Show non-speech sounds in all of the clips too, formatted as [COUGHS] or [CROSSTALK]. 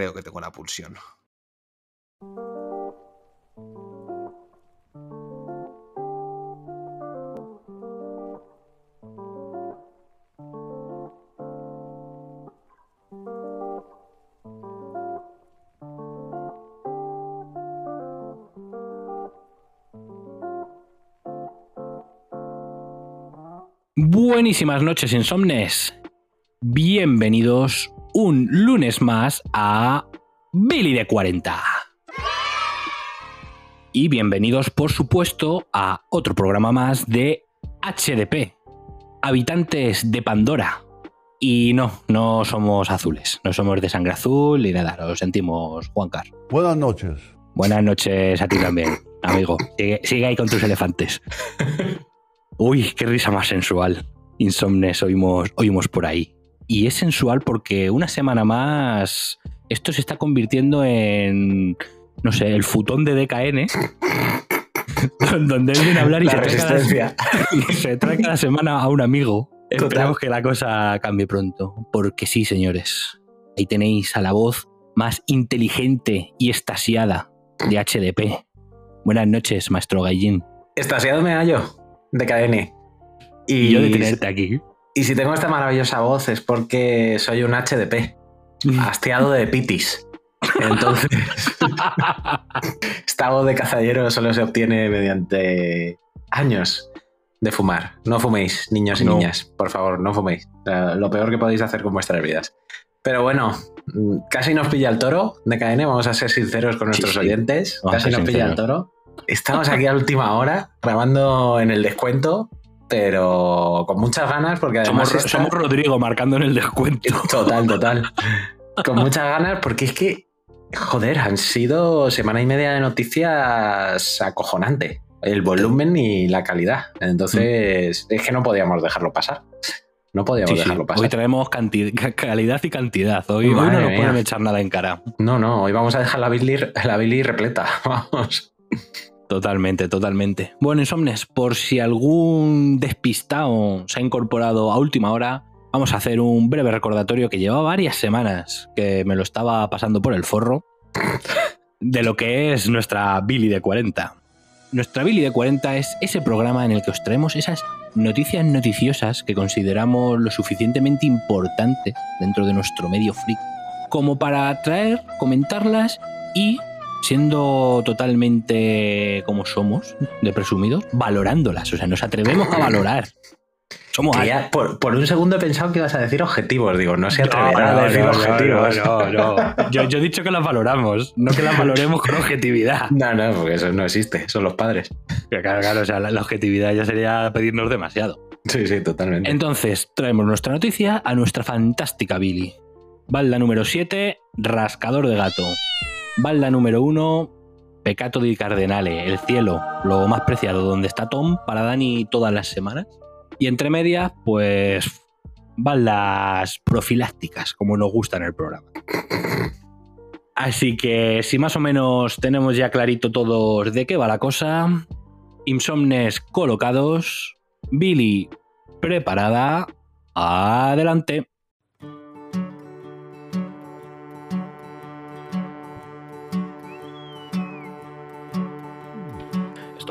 Creo que tengo la pulsión. Buenísimas noches, insomnes. Bienvenidos un lunes más a Billy de 40. Y bienvenidos, por supuesto, a otro programa más de HDP, Habitantes de Pandora. Y no, no somos azules, no somos de sangre azul y nada, lo sentimos, Juancar. Buenas noches. Buenas noches a ti también, amigo. Sigue, sigue ahí con tus elefantes. [LAUGHS] Uy, qué risa más sensual. Insomnes oímos, oímos por ahí. Y es sensual porque una semana más esto se está convirtiendo en, no sé, el futón de DKN. [LAUGHS] donde él viene a hablar y La se trae, cada, resistencia. [LAUGHS] se trae cada semana a un amigo. Total. Esperamos que la cosa cambie pronto. Porque sí, señores. Ahí tenéis a la voz más inteligente y estasiada de HDP. Buenas noches, maestro Gallín. Estasiado me hallo de KN. Y, Y yo de tenerte aquí. Y si tengo esta maravillosa voz es porque soy un HDP, hastiado de pitis. Entonces, [LAUGHS] esta voz de cazallero solo se obtiene mediante años de fumar. No fuméis, niños y No. niñas, por favor, no fuméis. Lo peor que podéis hacer con vuestras vidas. Pero bueno, mm, casi nos pilla el toro de KN, vamos a ser sinceros con nuestros sí. oyentes. Vamos Casi nos pilla el toro. Estamos aquí a última hora, grabando en el descuento, pero con muchas ganas, porque además. Somos, Rodrigo marcando en el descuento. [LAUGHS] Total, total. [LAUGHS] Con muchas ganas, porque es que, joder, han sido semana y media de noticias acojonante. El volumen y la calidad. Entonces, es que no podíamos dejarlo pasar. No podíamos Sí, dejarlo Hoy pasar. traemos canti- ca- calidad y cantidad. Hoy, hoy no nos mía. pueden echar nada en cara. No, no, hoy vamos a dejar la Billy, la Billy repleta. [LAUGHS] Vamos. Totalmente, totalmente. Bueno, Insomnes, por si algún despistado se ha incorporado a última hora, vamos a hacer un breve recordatorio que lleva varias semanas que me lo estaba pasando por el forro de lo que es nuestra Billy de 40. Nuestra Billy de 40 es ese programa en el que os traemos esas noticias noticiosas que consideramos lo suficientemente importantes dentro de nuestro medio freak como para traer, comentarlas y siendo totalmente como somos, de presumidos, valorándolas. O sea, nos atrevemos a valorar. Somos Que ya por, por un segundo he pensado que ibas a decir objetivos. Digo, no se atreverá No, a decir no, objetivos. no, no, no. Yo, yo he dicho que las valoramos, no que las valoremos con objetividad. [LAUGHS] No, no, porque eso no existe, son los padres. Claro, claro, o sea, la, la objetividad ya sería pedirnos demasiado. Sí, sí, totalmente. Entonces, traemos nuestra noticia a nuestra fantástica Billy. Balda número 7, rascador de gato. Balda número 1, pecato di cardenale, el cielo, lo más preciado, donde está Tom para Dani todas las semanas. Y entre medias, pues, baldas profilácticas, como nos gusta en el programa. Así que si más o menos tenemos ya clarito todos de qué va la cosa, insomnes colocados, Billy preparada, adelante.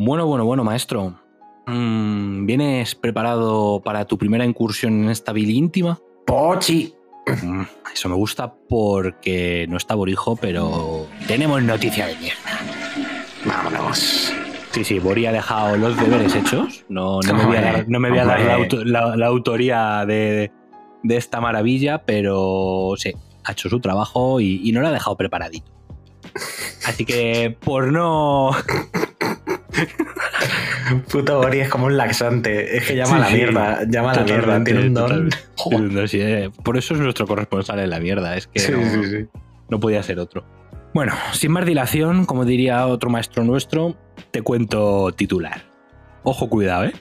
Bueno, bueno, bueno, maestro. Mm, ¿vienes preparado para tu primera incursión en esta vida íntima? Pochi. Mm, Eso me gusta porque no está Borijo, pero tenemos noticia de mierda. Vámonos. Sí, sí, Bori ha dejado los deberes hechos. No, no me voy a dar, no me voy a dar la, auto- la- la autoría de, de esta maravilla, pero sí, ha hecho su trabajo y, y no lo ha dejado preparadito. Así que por no... Puto Bori es como un laxante. Es que llama a la mierda. Llama a la mierda. Tiene un don. [LAUGHS] eh, por eso es nuestro corresponsal en la mierda. Es que Sí, no, sí, sí. no podía ser otro. Bueno, sin más dilación, como diría otro maestro nuestro, te cuento titular. Ojo, cuidado, ¿eh?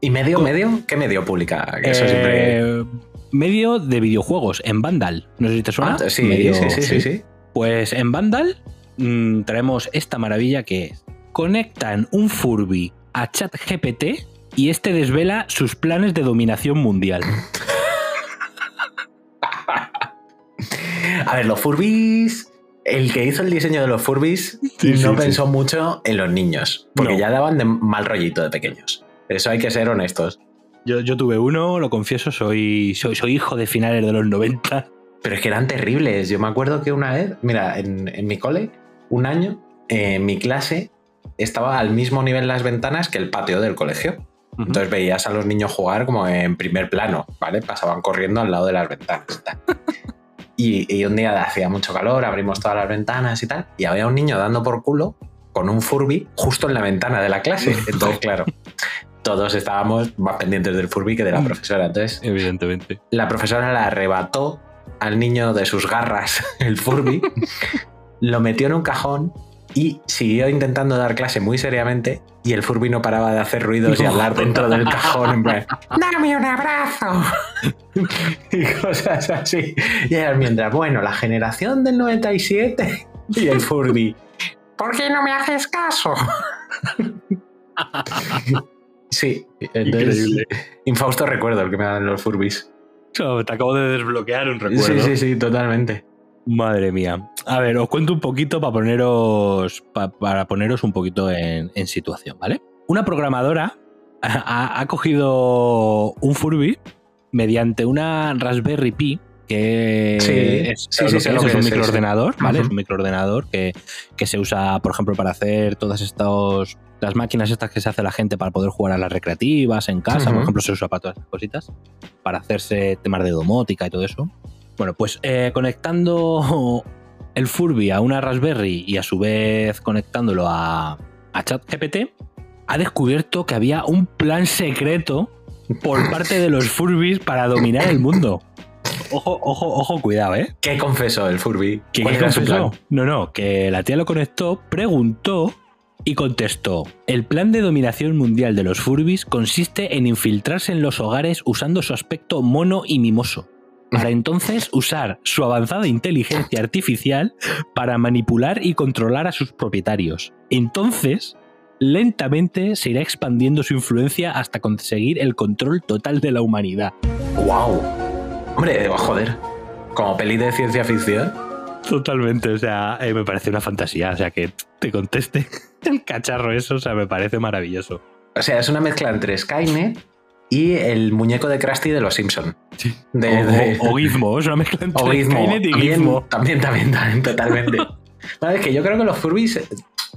¿Y medio, medio? ¿Qué medio publica? Que eso siempre. Eh, Medio de videojuegos, en Vandal. No sé si te suena. Ah, sí, Medio- sí, sí, sí, sí. Pues en Vandal mm, traemos esta maravilla que es: conectan un Furby a ChatGPT y este desvela sus planes de dominación mundial. A ver, los Furbis. El que hizo el diseño de los Furbis Sí, no sí, pensó mucho en los niños, porque No. ya daban de mal rollito de pequeños. Eso hay que ser honestos. Yo, yo tuve uno, lo confieso, soy, soy, soy hijo de finales de los 90. Pero es que eran terribles. Yo me acuerdo que una vez, mira, en, en mi cole, un año, eh, mi clase estaba al mismo nivel las ventanas que el patio del colegio. Entonces veías a los niños jugar como en primer plano, ¿vale? Pasaban corriendo al lado de las ventanas. y tal. [LAUGHS] Y, y un día hacía mucho calor, abrimos todas las ventanas y tal, y había un niño dando por culo con un Furby justo en la ventana de la clase. [LAUGHS] Entonces, claro, todos estábamos más pendientes del Furby que de la profesora. Entonces, Evidentemente. la profesora le arrebató al niño de sus garras [LAUGHS] el Furby, lo metió en un cajón y siguió intentando dar clase muy seriamente y el Furby no paraba de hacer ruidos y hablar dentro del cajón en plan ¡Dame un abrazo! [LAUGHS] y cosas así. Y era mientras, bueno, la generación del 97 y el Furby ¿Por qué no me haces caso? [LAUGHS] sí, entonces, Increíble. infausto recuerdo el que me dan los Furbis. Oh, te acabo de desbloquear un recuerdo. Sí, sí, sí, totalmente. Madre mía. A ver, os cuento un poquito para poneros, pa- para poneros un poquito en, en situación, ¿vale? Una programadora [LAUGHS] ha, ha cogido un Furby mediante una Raspberry Pi, que Sí, es, sí, lo sí, que sé es, lo que es un microordenador. ¿vale? Es un microordenador que, que se usa, por ejemplo, para hacer todas estas las máquinas estas que se hace la gente para poder jugar a las recreativas en casa, por ejemplo, se usa para todas estas cositas, para hacerse temas de domótica y todo eso. Bueno, pues eh, conectando [LAUGHS] el Furby a una Raspberry y a su vez conectándolo a, a ChatGPT, ha descubierto que había un plan secreto por [LAUGHS] parte de los Furbis para dominar el mundo. Ojo, ojo, ojo, cuidado, ¿eh? ¿Qué confesó el Furby? ¿Qué ¿Cuál qué era su confesó? plan? No, no, que la tía lo conectó, preguntó y contestó. El plan de dominación mundial de los Furbis consiste en infiltrarse en los hogares usando su aspecto mono y mimoso. Para entonces usar su avanzada inteligencia artificial para manipular y controlar a sus propietarios. Entonces, lentamente se irá expandiendo su influencia hasta conseguir el control total de la humanidad. ¡Wow! Hombre, joder. Como peli de ciencia ficción. Totalmente, o sea, eh, me parece una fantasía, o sea, que te conteste [LAUGHS] el cacharro eso, o sea, me parece maravilloso. O sea, es una mezcla entre Skynet y el muñeco de Krusty de los Simpson. De, o, de- o- o Gizmo, es una mezcla entre o Gizmo. Skynet y También, Gizmo. también, también, también, totalmente. [LAUGHS] Es que yo creo que los Furbies eh,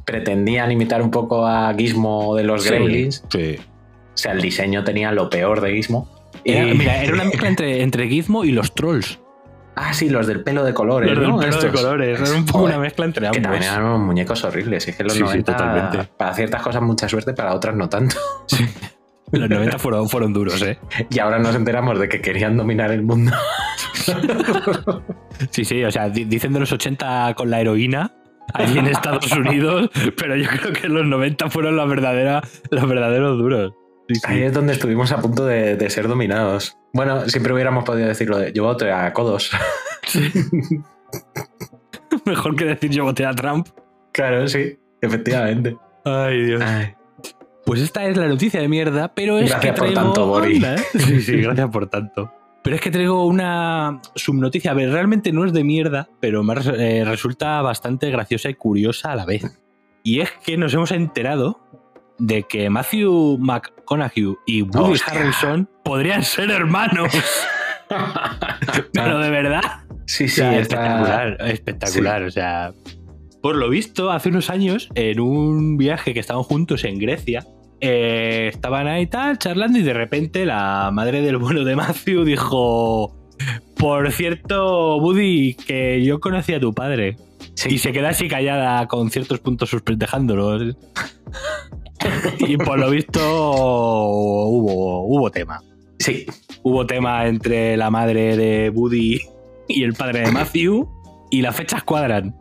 pretendían imitar un poco a Gizmo de los Gremlins. Sí. O sea, el diseño tenía lo peor de Gizmo. Era, Y- Mira, era una [LAUGHS] mezcla entre, entre Gizmo y los trolls. Ah, sí, los del pelo de colores, Los del ¿no? pelo de colores, era un poco una mezcla entre Que ambos. también eran unos muñecos horribles. Es que los Sí, sí, 90, totalmente. para ciertas cosas mucha suerte, para otras no tanto. [LAUGHS] Los 90 fueron, fueron duros, ¿eh? Y ahora nos enteramos de que querían dominar el mundo. Sí, sí, o sea, di- dicen de los 80 con la heroína allí en Estados Unidos, pero yo creo que los 90 fueron la verdadera, los verdaderos duros. Sí, sí. Ahí es donde estuvimos a punto de, de ser dominados. Bueno, siempre hubiéramos podido decirlo de yo voto a codos. [LAUGHS] Mejor que decir yo voté a Trump. claro, sí, efectivamente. Ay, Dios. Ay, Pues esta es la noticia de mierda, pero es Gracias que por traigo... tanto, Bori. ¿eh? Sí, sí, gracias por tanto. Pero es que traigo una subnoticia. A ver, realmente no es de mierda, pero eh, resulta bastante graciosa y curiosa a la vez. Y es que nos hemos enterado de que Matthew McConaughey y Woody Hostia. Harrelson podrían ser hermanos. [LAUGHS] Pero de verdad. Sí, O sí, sea, está- espectacular, espectacular. O sea, por lo visto, hace unos años, en un viaje que estaban juntos en Grecia, eh, estaban ahí tal, charlando, y de repente la madre del bueno de Matthew dijo: Por cierto, Woody, que yo conocí a tu padre. Sí. Y se queda así callada con ciertos puntos suspendejándolos. [LAUGHS] y por lo visto hubo, hubo tema. Sí, Hubo tema entre la madre de Woody y el padre de Matthew. Y las fechas cuadran.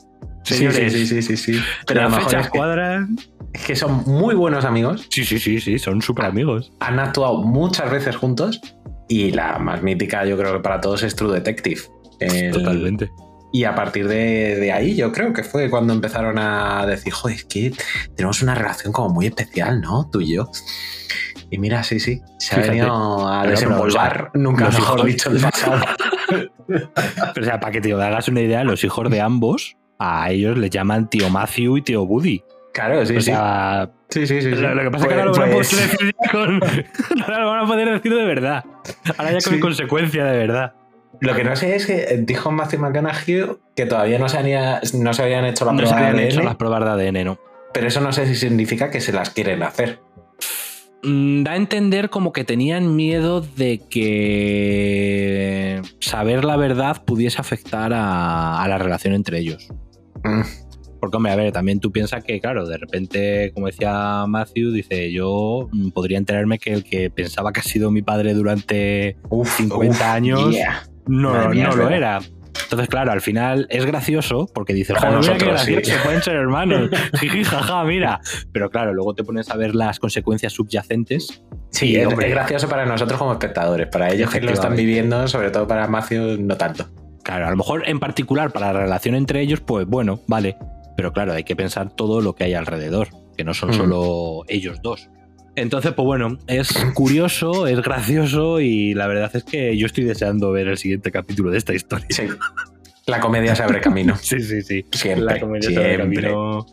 sí, sí, sí, sí, sí. Pero las fechas cuadran. Es que son muy buenos amigos, Sí, sí, sí, sí, son súper amigos. han actuado muchas veces juntos y la más mítica yo creo que para todos es True Detective. El- Totalmente. Y a partir de, de ahí yo creo que fue cuando empezaron a decir, joder, es que tenemos una relación como muy especial, ¿no? Tú y yo. Y mira, sí, sí, se Fíjate. ha venido a desenvolver, nunca los mejor hijos- dicho el pasado. [LAUGHS] [LAUGHS] Pero, o sea, para que te hagas una idea, los hijos de ambos, a ellos les llaman tío Matthew y tío Woody. Claro, sí, o sí. sea, Sí, sí, sí. sí. Lo, lo que pasa es que ahora lo van a pues- poder decir ya con. [LAUGHS] ahora lo van a poder decir de verdad. Ahora ya con Sí. consecuencia de verdad. Lo que no sé es que dijo Matthew McConaughey que todavía no se, había- no se habían hecho la No se prueba de habían hecho ADN, las pruebas de ADN, ¿no? pero eso no sé si significa que se las quieren hacer. Mm, Da a entender como que tenían miedo de que saber la verdad pudiese afectar a, a la relación entre ellos. Mm, Porque, hombre, a ver, también tú piensas que, claro, de repente, como decía Matthew, dice, yo mm, podría enterarme que el que pensaba que ha sido mi padre durante uf, 50 uf, años yeah. no, mía, no lo era. Entonces, claro, al final es gracioso porque dices, joder, mira qué nosotros, sí. gracioso, pueden ser hermanos. [LAUGHS] Jiji, jaja, mira. Pero claro, luego te pones a ver las consecuencias subyacentes. Sí, es, hombre, es gracioso para nosotros como espectadores. Para ellos que lo están viviendo, sobre todo para Matthew, no tanto. Claro, a lo mejor en particular para la relación entre ellos, pues bueno, vale. Pero claro, hay que pensar todo lo que hay alrededor, que no son Mm. solo ellos dos. Entonces, pues bueno, es curioso, es gracioso y la verdad es que yo estoy deseando ver el siguiente capítulo de esta historia. Sí. La comedia se abre camino. [LAUGHS] Sí, sí, sí. Siempre. la comedia se abre siempre. camino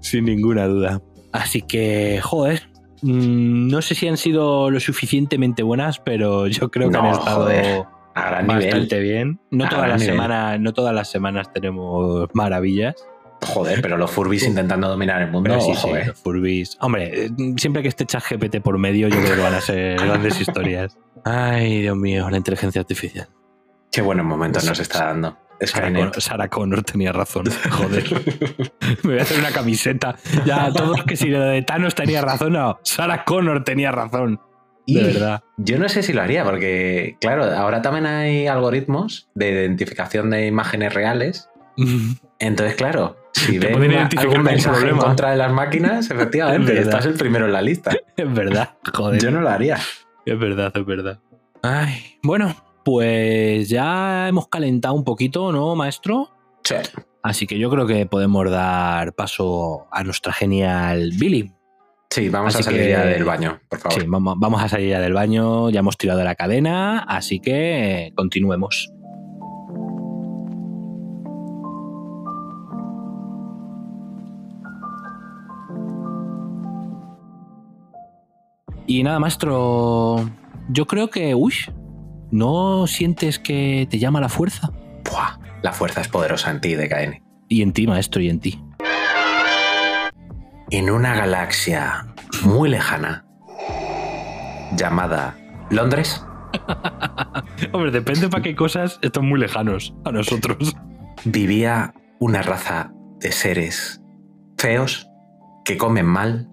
sin ninguna duda. Así que, joder, mm, no sé si han sido lo suficientemente buenas, pero yo creo que No, han estado joder, A gran nivel. bastante bien. No A todas, las semanas, no todas las semanas tenemos maravillas. Joder, pero los Furbis intentando dominar el mundo, Pero sí, sí, eh. los Furbies. Hombre, eh, siempre que esté ChatGPT por medio, yo creo que van a ser [LAUGHS] grandes historias. Ay, Dios mío, la inteligencia artificial. Qué buenos momentos nos está dando. Connor, Sarah Connor tenía razón. [LAUGHS] Joder. Me voy a hacer una camiseta. Ya, todos que si lo de Thanos tenía razón, no. Sarah Connor tenía razón. Y De verdad. Yo no sé si lo haría, porque, claro, ahora también hay algoritmos de identificación de imágenes reales. Entonces, claro, si ven pueden identificar algún mensaje en problema. contra de las máquinas, efectivamente, Es estás el primero en la lista. [LAUGHS] Es verdad, joder. Yo no lo haría. Es verdad, es verdad. Ay, bueno, pues ya hemos calentado un poquito, ¿no, maestro? Sí. Así que yo creo que podemos dar paso a nuestra genial Billy. Sí, vamos Así a salir que- ya del baño, por favor. Sí, vamos, vamos a salir ya del baño, ya hemos tirado de la cadena, así que continuemos. Y nada, maestro, yo creo que, uy, ¿no sientes que te llama la fuerza? Buah, la fuerza es poderosa en ti, DKN. Y en ti, maestro, y en ti. En una galaxia muy lejana llamada Londres, [LAUGHS] Hombre, depende para qué cosas están muy lejanos a nosotros. vivía una raza de seres feos que comen mal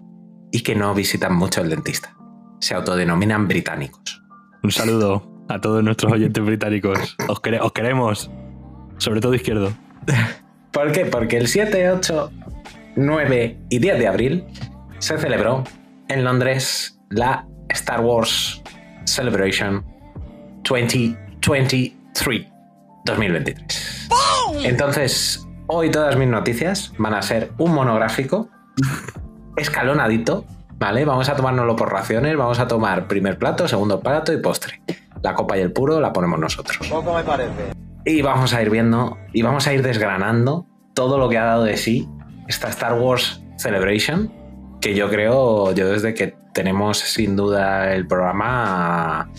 y que no visitan mucho el dentista. Se autodenominan británicos. Un saludo a todos nuestros oyentes británicos. Os, quere- os queremos. Sobre todo izquierdo. [LAUGHS] ¿Por qué? Porque el 7, 8, 9 y 10 de abril se celebró en Londres la Star Wars Celebration 2023. 2023. Entonces, hoy todas mis noticias van a ser un monográfico [LAUGHS] escalonadito, ¿vale? Vamos a tomárnoslo por raciones, vamos a tomar primer plato, segundo plato y postre. La copa y el puro la ponemos nosotros. Poco me parece. Y vamos a ir viendo y vamos a ir desgranando todo lo que ha dado de sí esta Star Wars Celebration que yo creo, yo desde que tenemos sin duda el programa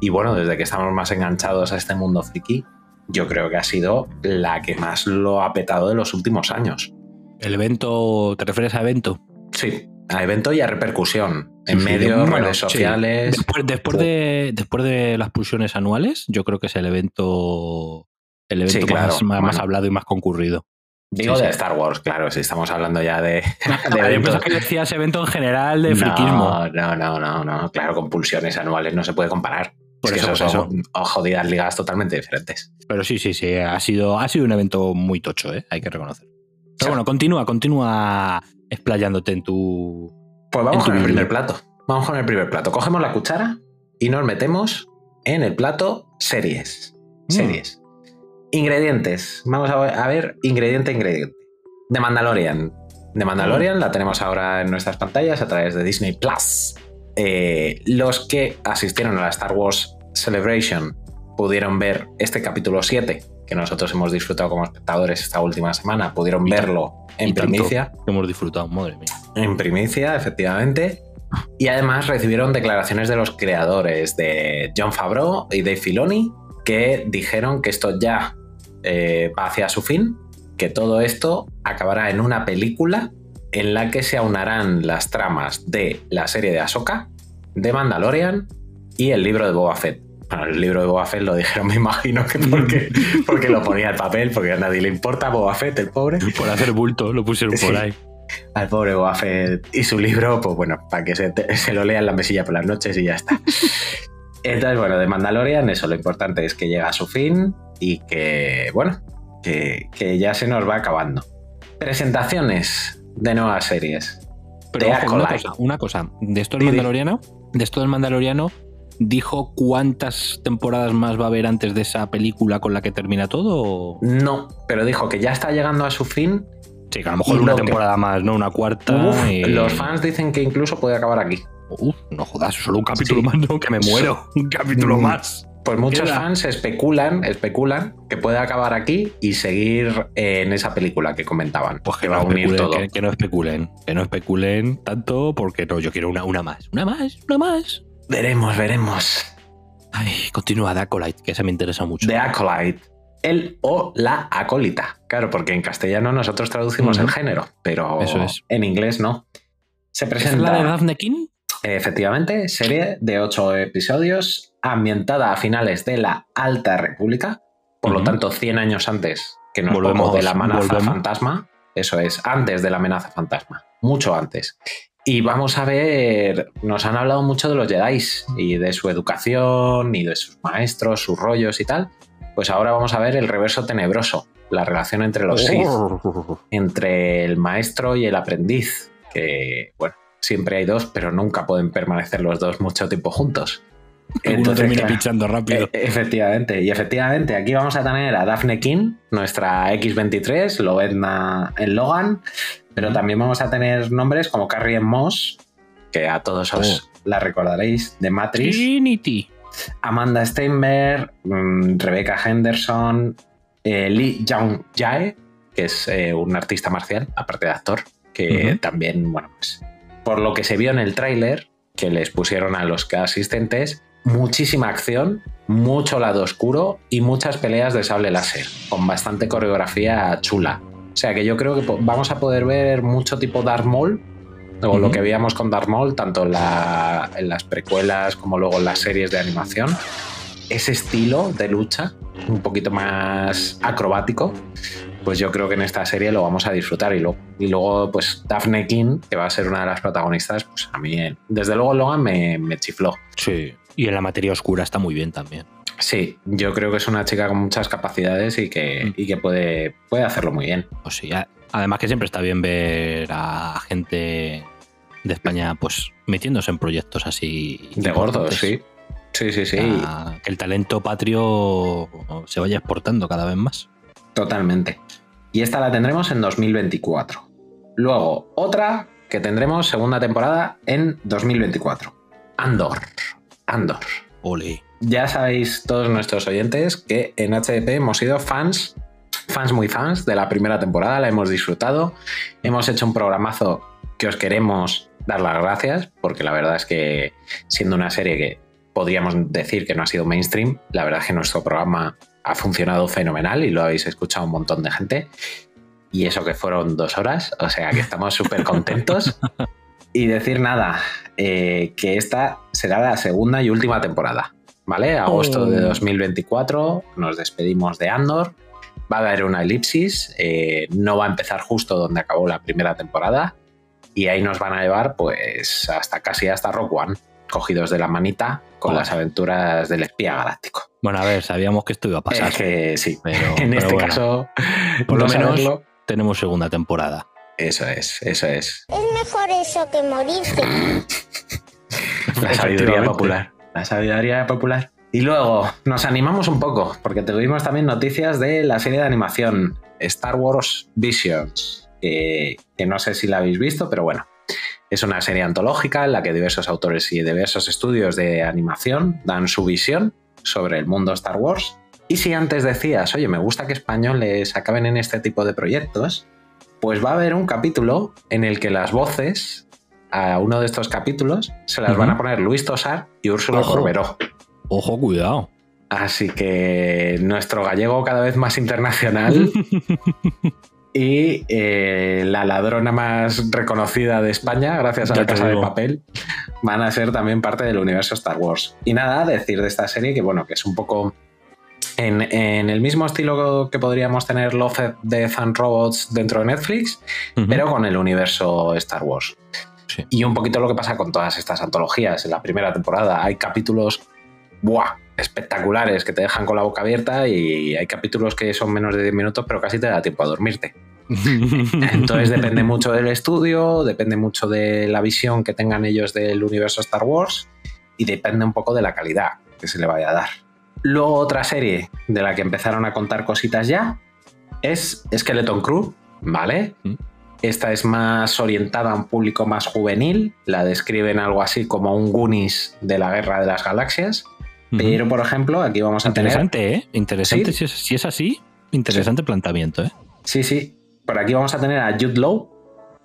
y bueno, desde que estamos más enganchados a este mundo friki, yo creo que ha sido la que más lo ha petado de los últimos años. ¿El evento, te refieres a evento? Sí, a evento y a repercusión. En medios, redes sociales. Después, de, después de las pulsiones anuales, yo creo que es el evento, el evento más, hablado y más concurrido. Digo de Star Wars, claro, si estamos hablando ya de. [LAUGHS] de yo que decías evento en general de friquismo. No, no, no, no, claro, con pulsiones anuales no se puede comparar. Por eso, son jodidas ligas totalmente diferentes. Pero sí, sí, sí, ha sido, ha sido un evento muy tocho, ¿eh? hay que reconocer. Pero bueno, continúa, continúa explayándote en tu. Pues vamos con el primer plato. Vamos con el primer plato. Cogemos la cuchara y nos metemos en el plato series. Mm. Series. Ingredientes. Vamos a ver ingrediente, ingrediente. De Mandalorian. De Mandalorian la tenemos ahora en nuestras pantallas a través de Disney Plus. Eh, los que asistieron a la Star Wars Celebration pudieron ver este capítulo 7, que nosotros hemos disfrutado como espectadores esta última semana, pudieron verlo en primicia. hemos disfrutado, madre mía. En primicia, efectivamente. Y además recibieron declaraciones de los creadores de John Favreau y Dave Filoni, que dijeron que esto ya eh, va hacia su fin, que todo esto acabará en una película en la que se aunarán las tramas de la serie de Ahsoka, de Mandalorian y el libro de Boba Fett. Bueno, el libro de Boba Fett lo dijeron, [LAUGHS] me imagino que porque, [LAUGHS] porque lo ponía el papel, porque a nadie le importa Boba Fett, el pobre. Por hacer bulto, lo pusieron por ahí. Al pobre Boba Fett y su libro, pues bueno, para que se, se lo lea en la mesilla por las noches y ya está. [LAUGHS] Entonces, bueno, de Mandalorian, eso lo importante es que llega a su fin y que, bueno, que, ya se nos va acabando. Presentaciones de nuevas series. Pero una, cosa, una cosa, de esto del Mandaloriano, de esto del Mandaloriano, ¿dijo cuántas temporadas más va a haber antes de esa película con la que termina todo? No, pero dijo que ya está llegando a su fin. Sí, que a lo mejor una temporada más, ¿no? Una cuarta. Los fans dicen que incluso puede acabar aquí. Uf, no jodas, solo un capítulo más, no, que me muero. [LAUGHS] Un capítulo mm, más. Pues muchos fans especulan, especulan que puede acabar aquí y seguir en esa película que comentaban. Pues que, no, especulen, todo. Que, no especulen, que no especulen tanto porque no, yo quiero una, una más, una más, una más. Veremos, veremos. Ay, continúa The Acolyte, que se me interesa mucho. The Acolyte. El o la acólita. Claro, porque en castellano nosotros traducimos el género, pero en inglés no. Se presenta. ¿Es la de Daphne King? Efectivamente, serie de ocho episodios ambientada a finales de la Alta República, por lo tanto 100 años antes que nos volvemos de la amenaza fantasma. Eso es, antes de la amenaza fantasma, mucho antes. Y vamos a ver, nos han hablado mucho de los Jedi y de su educación y de sus maestros, sus rollos y tal. Pues ahora vamos a ver el reverso tenebroso, la relación entre los Sith, oh. entre el maestro y el aprendiz, que bueno, siempre hay dos, pero nunca pueden permanecer los dos mucho tiempo juntos. Uno termina pinchando rápido. E, efectivamente, y efectivamente, aquí vamos a tener a Daphne King, nuestra X23, Loedna en Logan, pero también vamos a tener nombres como Carrie Moss, que a todos os oh. la recordaréis, de Matrix. Trinity. Amanda Steinberg, mm, Rebecca Henderson, eh, Lee Jung Jae, que es eh, un artista marcial, aparte de actor, que también, bueno, pues por lo que se vio en el tráiler que les pusieron a los asistentes, muchísima acción, mucho lado oscuro y muchas peleas de sable láser, con bastante coreografía chula. O sea que yo creo que vamos a poder ver mucho tipo Darth Maul, o lo que veíamos con Darth Maul, tanto en, las precuelas como luego en las series de animación. Ese estilo de lucha, un poquito más acrobático, pues yo creo que en esta serie lo vamos a disfrutar. Y luego, y luego pues Daphne King, que va a ser una de las protagonistas, pues a mí, desde luego Logan me, me chifló. Sí, y en la materia oscura está muy bien también. Sí, yo creo que es una chica con muchas capacidades y que, mm. y que puede, puede hacerlo muy bien. Pues sí, además que siempre está bien ver a gente de España pues metiéndose en proyectos así. De gordos, sí. Sí, sí, sí. que el talento patrio se vaya exportando cada vez más. Totalmente. Y esta la tendremos en 2024. Luego, otra que tendremos segunda temporada en 2024. Andor. Andor. Ole. Ya sabéis todos nuestros oyentes que en HDP hemos sido fans, fans muy fans de la primera temporada, la hemos disfrutado. Hemos hecho un programazo que os queremos dar las gracias, porque la verdad es que siendo una serie que podríamos decir que no ha sido mainstream, la verdad es que nuestro programa ha funcionado fenomenal y lo habéis escuchado un montón de gente. Y eso que fueron dos horas, o sea que estamos [LAUGHS] súper contentos. y decir nada, eh, que esta será la segunda y última temporada. ¿Vale? Agosto de 2024 nos despedimos de Andor. Va a haber una elipsis, eh, no va a empezar justo donde acabó la primera temporada. Y ahí nos van a llevar, pues, hasta casi hasta Rock One, cogidos de la manita con las aventuras del espía galáctico. Bueno, a ver, sabíamos que esto iba a pasar. Es que sí, pero, [LAUGHS] en este caso, por lo menos tenemos segunda temporada. Eso es, eso es. Es mejor eso que morirse. [LAUGHS] la sabiduría popular. La sabiduría popular. Y luego nos animamos un poco, porque tuvimos también noticias de la serie de animación Star Wars Visions, que, que no sé si la habéis visto, pero bueno, es una serie antológica en la que diversos autores y diversos estudios de animación dan su visión sobre el mundo Star Wars. Y si antes decías, oye, me gusta que españoles acaben en este tipo de proyectos, pues va a haber un capítulo en el que las voces a uno de estos capítulos se las van a poner Luis Tosar y Úrsula Corberó. Ojo, cuidado. Así que nuestro gallego cada vez más internacional [LAUGHS] y eh, la ladrona más reconocida de España, gracias a la Casa de Papel, van a ser también parte del universo Star Wars. Y nada, decir de esta serie que, bueno, que es un poco en, el mismo estilo que podríamos tener Love, Death and Robots dentro de Netflix, pero con el universo Star Wars. Y un poquito lo que pasa con todas estas antologías. En la primera temporada hay capítulos ¡buah! espectaculares que te dejan con la boca abierta y hay capítulos que son menos de 10 minutos, pero casi te da tiempo a dormirte. [LAUGHS] Entonces depende mucho del estudio, depende mucho de la visión que tengan ellos del universo Star Wars y depende un poco de la calidad que se le vaya a dar. Luego otra serie de la que empezaron a contar cositas ya es Skeleton Crew, ¿vale? Esta es más orientada a un público más juvenil, la describen algo así como un Goonies de la Guerra de las Galaxias. Pero, por ejemplo, aquí vamos a interesante, tener... ¿eh? Interesante, si, es, así, interesante planteamiento, ¿eh? Sí, sí. Por aquí vamos a tener a Jude Law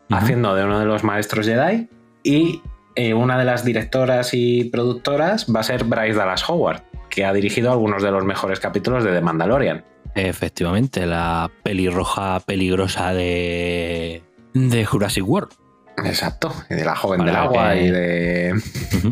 haciendo de uno de los maestros Jedi y eh, una de las directoras y productoras va a ser Bryce Dallas Howard, que ha dirigido algunos de los mejores capítulos de The Mandalorian. Efectivamente, la pelirroja peligrosa de, de Jurassic World. Exacto, y de la joven del agua y de.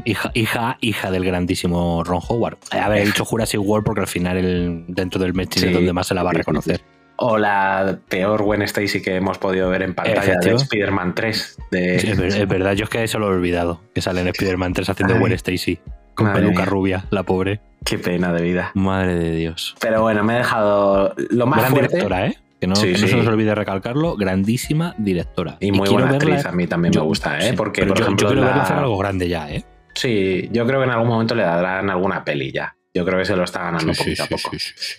hija, hija, hija del grandísimo Ron Howard. Haber dicho Jurassic World porque al final el, dentro del mes es donde más se la va a reconocer. O la peor Gwen Stacy que hemos podido ver en pantalla de Spider-Man 3. es, verdad, yo es que eso lo he olvidado. Que sale en Spider-Man 3 haciendo Gwen Stacy. Con peluca rubia, la pobre. Qué pena de vida. Madre de Dios. Pero bueno, me he dejado lo más Gran fuerte. directora, ¿eh? Que no, se nos olvide recalcarlo, grandísima directora. Y muy buena actriz, a mí también me gusta, ¿eh? Porque, por yo, ejemplo, quiero verla hacer algo grande ya, ¿eh? Sí, yo creo que en algún momento le darán alguna peli ya. Yo creo que se lo está ganando poquito a poco.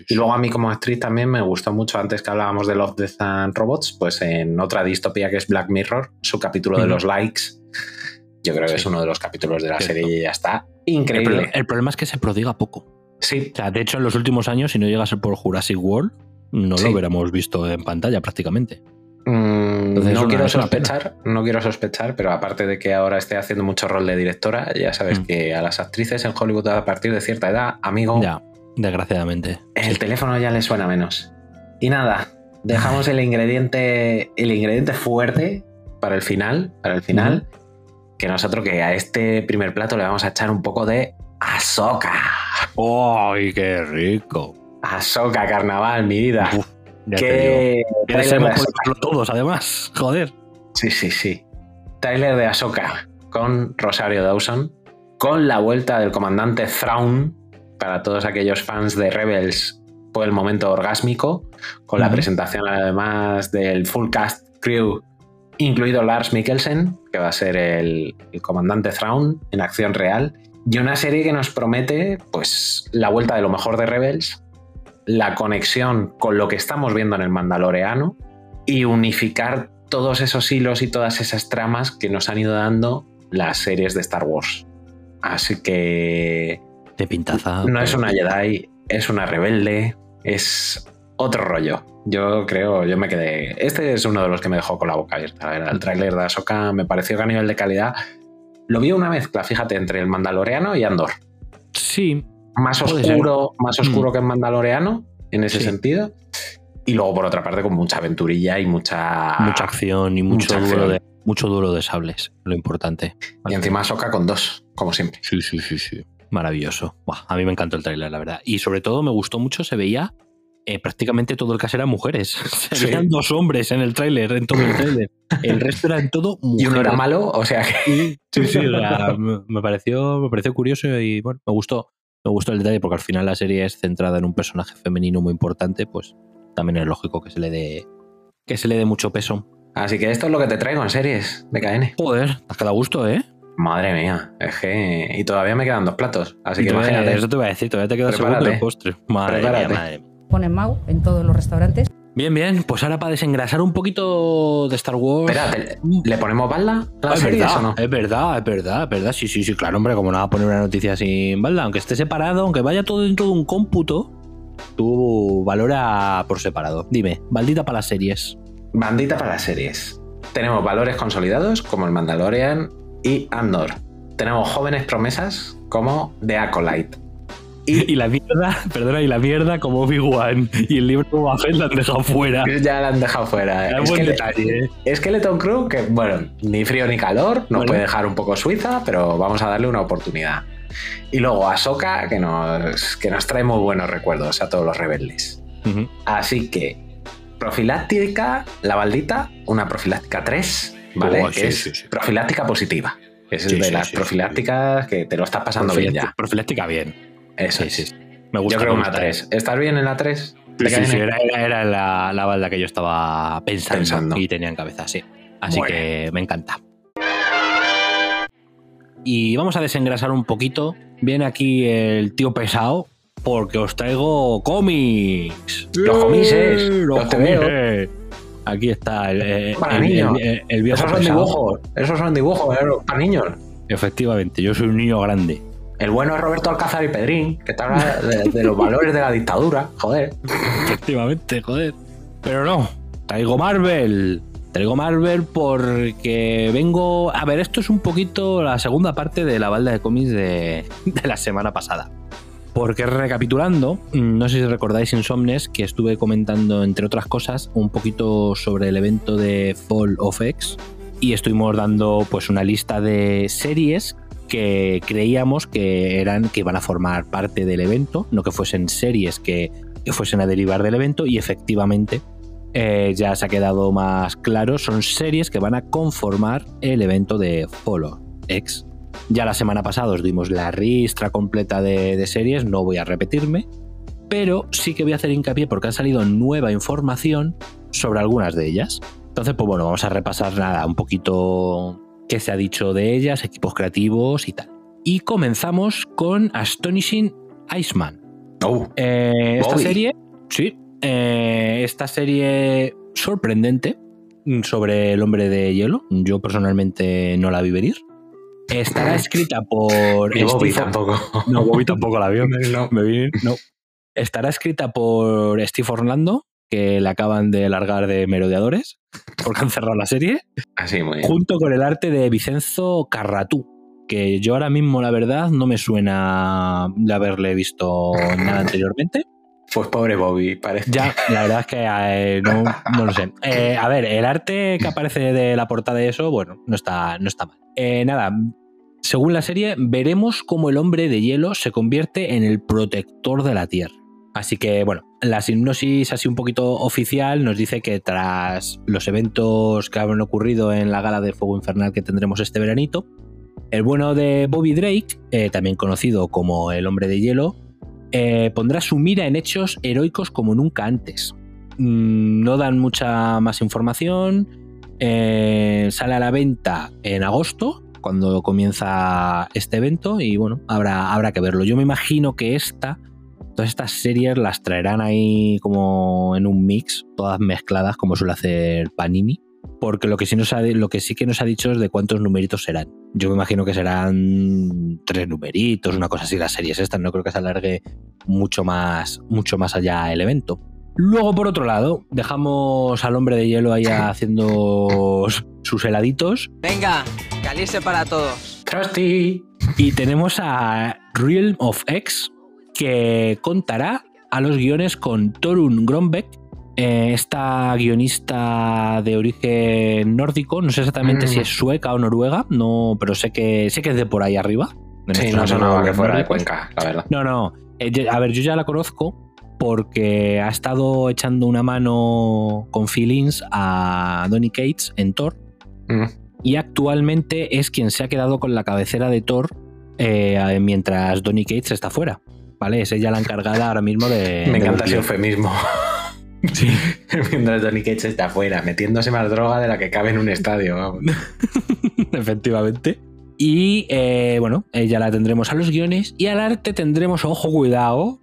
y luego a mí como actriz también me gustó mucho, antes que hablábamos de Love, Death and Robots, pues en otra distopía que es Black Mirror, su capítulo de los likes, yo creo que es uno de los capítulos de la serie y ya está increíble. El, problema es que se prodiga poco. Sí. O sea, de hecho, en los últimos años, si no llega a ser por Jurassic World, no lo hubiéramos visto en pantalla prácticamente. Mm, no quiero sospechar, no quiero sospechar, pero aparte de que ahora esté haciendo mucho rol de directora, ya sabes mm. que a las actrices en Hollywood a partir de cierta edad, amigo. Ya, desgraciadamente. El teléfono ya le suena menos. Y nada, dejamos el ingrediente, el ingrediente fuerte para el final, para el final, que nosotros que a este primer plato le vamos a echar un poco de Ahsoka. ¡Ay, qué rico! Ahsoka, carnaval, mi vida. que Queremos todos, además. Joder. Sí, sí, sí. Trailer de Ahsoka con Rosario Dawson, con la vuelta del comandante Thrawn para todos aquellos fans de Rebels fue el momento orgásmico, con la presentación además del full cast crew, incluido Lars Mikkelsen, que va a ser el, el comandante Thrawn en acción real, y una serie que nos promete pues la vuelta de lo mejor de Rebels, la conexión con lo que estamos viendo en el Mandaloreano y unificar todos esos hilos y todas esas tramas que nos han ido dando las series de Star Wars. Así que... De pintaza. No es una Jedi, es una rebelde, es otro rollo. Yo creo, yo me quedé. Este es uno de los que me dejó con la boca abierta. Era el tráiler de Ahsoka me pareció que a nivel de calidad lo vi una mezcla, fíjate, entre el Mandaloriano y Andor. Sí. Más oscuro, más oscuro Mm. que el Mandaloriano, en ese Sí. sentido. Y luego, por otra parte, con mucha aventurilla y mucha. mucha acción y mucho duro, de, mucho duro de sables, lo importante. Y encima Ahsoka con dos, como siempre. Sí, sí, sí, sí. Maravilloso. Buah, a mí me encantó el tráiler, la verdad. Y sobre todo me gustó mucho, se veía eh, prácticamente todo el cast eran mujeres. [LAUGHS] Se Sí. veían dos hombres en el tráiler, en todo el tráiler. El resto era en todo mujeres. [LAUGHS] Y uno era malo, o sea que. Sí, sí, [LAUGHS] o sea, me pareció, me pareció curioso y bueno, me gustó. Me gustó el detalle porque al final la serie es centrada en un personaje femenino muy importante, pues también es lógico que se le dé que se le dé mucho peso. Así que esto es lo que te traigo en series de KN. Joder, te has quedado a gusto, ¿eh? Madre mía, es que. Y todavía me quedan dos platos. Así que imagínate. Eso te voy a decir, todavía te queda el segundo del postre. Madre Prepárate. mía, madre mía. Ponen Mau en todos los restaurantes. Bien, bien, pues ahora para desengrasar un poquito de Star Wars. Espérate, ¿le ponemos balda Ah, es verdad, o no? es verdad, es verdad, es verdad. Sí, sí, sí, claro, hombre, como no va a poner una noticia sin balda, aunque esté separado, aunque vaya todo dentro de un cómputo, tú valora por separado. Dime, baldita para las series. Bandita para las series. Tenemos valores consolidados como el Mandalorian y Andor. Tenemos jóvenes promesas como The Acolyte. Y, la mierda, perdona, y la mierda como Obi-Wan y el libro de Boba Fett la han dejado fuera. Ya la han dejado fuera. Es Es que detalle, ¿eh? Skeleton Crew, que bueno, ni frío ni calor, nos Bueno. puede dejar un poco suiza, pero vamos a darle una oportunidad. Y luego Ahsoka, que nos, que nos trae muy buenos recuerdos a todos los rebeldes. Así que, profiláctica, la baldita, una profiláctica 3, ¿vale? Oh, que es sí, sí. profiláctica positiva. Es de las profilácticas que te lo estás pasando bien ya. Profiláctica bien. Eso Sí, es. sí. Me gusta. Yo creo una gusta. 3. ¿Estás bien en la 3? Sí, sí, era, era- la, la balda que yo estaba pensando, Pensando. y tenía en cabeza, sí. Así que me encanta. Y vamos a desengrasar un poquito. Viene aquí el tío pesado porque os traigo cómics. Los comises, ¡Eh! los comises. Aquí está el, el- Para el- niños. el- viejo Esos son pesado. dibujos. Esos son dibujos para niños. Efectivamente, yo soy un niño grande. El bueno es Roberto Alcázar y Pedrín, que te habla de, los valores de la dictadura. Joder. Efectivamente, joder. Pero no, traigo Marvel. Traigo Marvel porque vengo. A ver, esto es un poquito la segunda parte de la balda de cómics de, de la semana pasada. Porque recapitulando, no sé si recordáis Insomnes que estuve comentando, entre otras cosas, un poquito sobre el evento de Fall of X. Y estuvimos dando pues una lista de series que creíamos que eran que iban a formar parte del evento, no que fuesen series que, que fuesen a derivar del evento, y efectivamente eh, ya se ha quedado más claro, son series que van a conformar el evento de Follow X. Ya la semana pasada os dimos la ristra completa de, de series, no voy a repetirme, pero sí que voy a hacer hincapié porque ha salido nueva información sobre algunas de ellas. Entonces, pues bueno, vamos a repasar nada, un poquito qué se ha dicho de ellas, equipos creativos y tal. Y comenzamos con Astonishing Iceman. Oh, Eh, esta serie, sí, eh, esta serie sorprendente sobre el hombre de hielo. Yo personalmente no la vi venir. Estará escrita por. [LAUGHS] y Bobby tampoco. No, Bobby tampoco la vio. [LAUGHS] No. Me vi- no. Estará escrita por Steve Orlando, que le acaban de largar de Merodeadores, porque han cerrado la serie Así, muy bien. junto con el arte de Vicenzo Carratú, que yo ahora mismo, la verdad, no me suena de haberle visto nada anteriormente. Pues pobre Bobby, parece. Ya, la verdad es que eh, no, no lo sé. Eh, a ver, el arte que aparece de la portada de eso, bueno, no está, no está mal. Eh, nada, según la serie, veremos cómo el hombre de hielo se convierte en el protector de la Tierra. Así que, bueno, la hipnosis así un poquito oficial nos dice que tras los eventos que han ocurrido en la gala del fuego infernal que tendremos este veranito, el bueno de Bobby Drake, eh, también conocido como el hombre de hielo, eh, pondrá su mira en hechos heroicos como nunca antes. Mm, no dan mucha más información. eh, sale a la venta en agosto, cuando comienza este evento, y bueno, habrá, habrá que verlo. Yo me imagino que esta, todas estas series las traerán ahí como en un mix, todas mezcladas, como suele hacer Panini. Porque lo que, sí nos ha, lo que sí que nos ha dicho es de cuántos numeritos serán. Yo me imagino que serán tres numeritos, una cosa así las series estas. No creo que se alargue mucho más, mucho más allá el evento. Luego, por otro lado, dejamos al hombre de hielo ahí haciendo sus heladitos. Venga, calice para todos. Trusty. Y tenemos a Realm of X, que contará a los guiones con Torun Grombeck, eh, esta guionista de origen nórdico, no sé exactamente Mm. si es sueca o noruega, no, pero sé que sé que es de por ahí arriba. Sí, estos no sonaba que nórdicos. fuera de Cuenca, la verdad. No, no. eh, a ver, yo ya la conozco porque ha estado echando una mano con feelings a Donny Cates en Thor Mm. y actualmente es quien se ha quedado con la cabecera de Thor eh, mientras Donny Cates está fuera. ¿Vale? Es ella la encargada ahora mismo de. Me de encanta ese eufemismo. [LAUGHS] Sí. [LAUGHS] Mientras Donny Cage está afuera, metiéndose más droga de la que cabe en un estadio. vamos. [LAUGHS] Efectivamente. Y eh, bueno, ella la tendremos a los guiones y al arte tendremos, ojo, cuidado,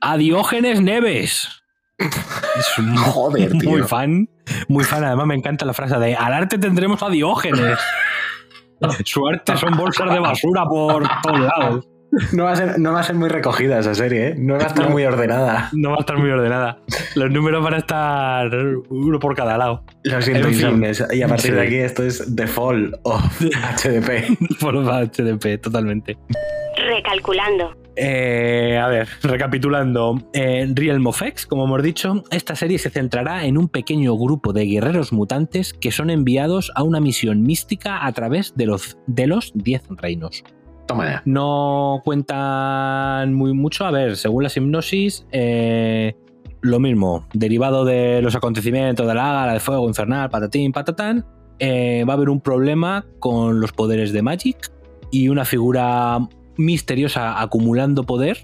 a Diógenes Neves. Es un Joder, tío. muy fan, muy fan. Además, me encanta la frase de al arte tendremos a Diógenes. Su arte son bolsas de basura por todos lados. No va, a ser, no va a ser muy recogida esa serie, ¿eh? No va a estar No. muy ordenada. No va a estar muy ordenada. Los números van a estar uno por cada lado. Lo siento. Insomnes. Y a partir de Sí. aquí esto es The Fall of HDP. Por los HDP, totalmente. Recalculando. Eh, a ver, recapitulando, en Realm of X, como hemos dicho, esta serie se centrará en un pequeño grupo de guerreros mutantes que son enviados a una misión mística a través de los de los Diez Reinos. No cuentan muy mucho, a ver, según la hipnosis, eh, lo mismo, derivado de los acontecimientos de la Ágara, de Fuego Infernal, patatín, patatán, eh, va a haber un problema con los poderes de Magic y una figura misteriosa acumulando poder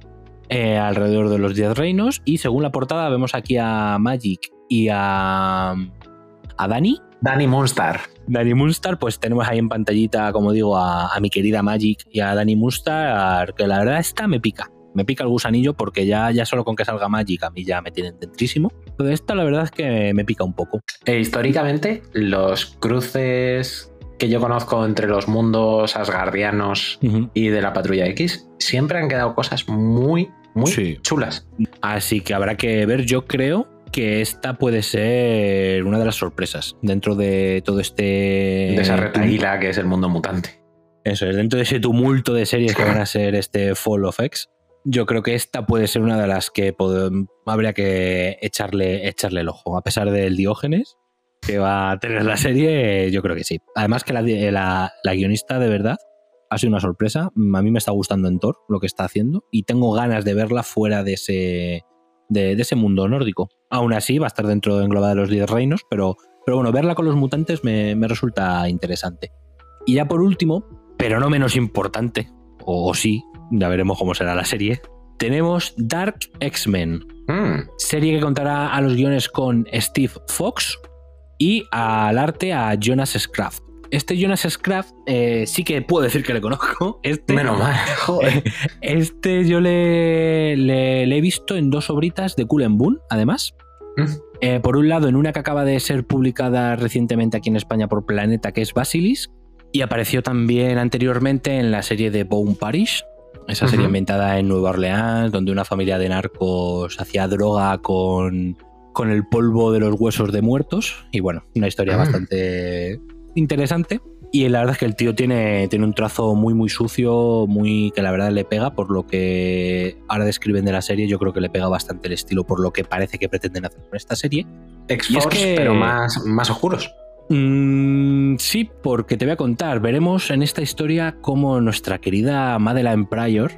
eh, alrededor de los 10 reinos. Y según la portada, vemos aquí a Magic y a, a Dani. Danny Moonstar. Dani Moonstar, pues tenemos ahí en pantallita, como digo, a, a mi querida Magic y a Dani Moonstar, que la verdad esta me pica. Me pica el gusanillo porque ya, ya solo con que salga Magic a mí ya me tienen dentrísimo. Pero esta la verdad es que me pica un poco. E históricamente, los cruces que yo conozco entre los mundos asgardianos y de la Patrulla X siempre han quedado cosas muy, muy Sí. chulas. Así que habrá que ver, yo creo que esta puede ser una de las sorpresas dentro de todo este... de esa que es el mundo mutante. Eso es, dentro de ese tumulto de series que van a ser este Fall of X, yo creo que esta puede ser una de las que habría que echarle, echarle el ojo. A pesar del Diógenes que va a tener la serie, yo creo que sí. Además que la, la- la guionista de verdad ha sido una sorpresa. A mí me está gustando en Thor lo que está haciendo y tengo ganas de verla fuera de ese, de, de ese mundo nórdico. Aún así, va a estar dentro de englobada de los 10 reinos, pero, pero bueno, verla con los mutantes me, me resulta interesante. Y ya por último, pero no menos importante, o, o sí, ya veremos cómo será la serie, tenemos Dark X-Men, Mm, serie que contará a los guiones con Steve Fox y al arte a Jonas Scraft. Este Jonas Scraft eh, sí que puedo decir que le conozco. [LAUGHS] Este, menos mal. [LAUGHS] Joder. este yo le, le- le he visto en dos obritas de Cool and Boon, además. Mm. Eh, por un lado, en una que acaba de ser publicada recientemente aquí en España por Planeta, que es Basilis, y apareció también anteriormente en la serie de Bone Parish, esa serie Ujú. ambientada en Nueva Orleans, donde una familia de narcos hacía droga con, con el polvo de los huesos de muertos. Y bueno, una historia Ah. bastante interesante. Y la verdad es que el tío tiene, tiene un trazo muy, muy sucio, muy que la verdad le pega, por lo que ahora describen de la serie, yo creo que le pega bastante el estilo, por lo que parece que pretenden hacer con esta serie. X-Force, que- pero más, más oscuros. Mm, sí, porque te voy a contar, veremos en esta historia cómo nuestra querida Madeline Pryor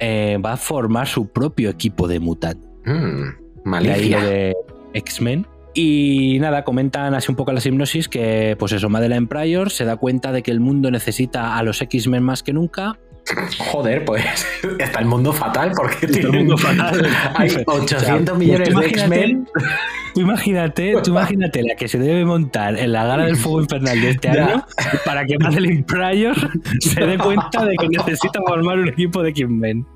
eh, va a formar su propio equipo de mutantes. Mm, malicia. de X-Men. Y nada, comentan así un poco las hipnosis que, pues eso, Madeleine Pryor se da cuenta de que el mundo necesita a los X-Men más que nunca. Joder, pues [LAUGHS] está el mundo fatal porque el tienen- mundo fatal. [LAUGHS] hay [LAUGHS] O sea, 800 millones tú de X-Men. Tú imagínate, tú imagínate la que se debe montar en la gala del fuego infernal de este Ya. año para que Madeleine Pryor se dé cuenta de que necesita formar un equipo de X-Men.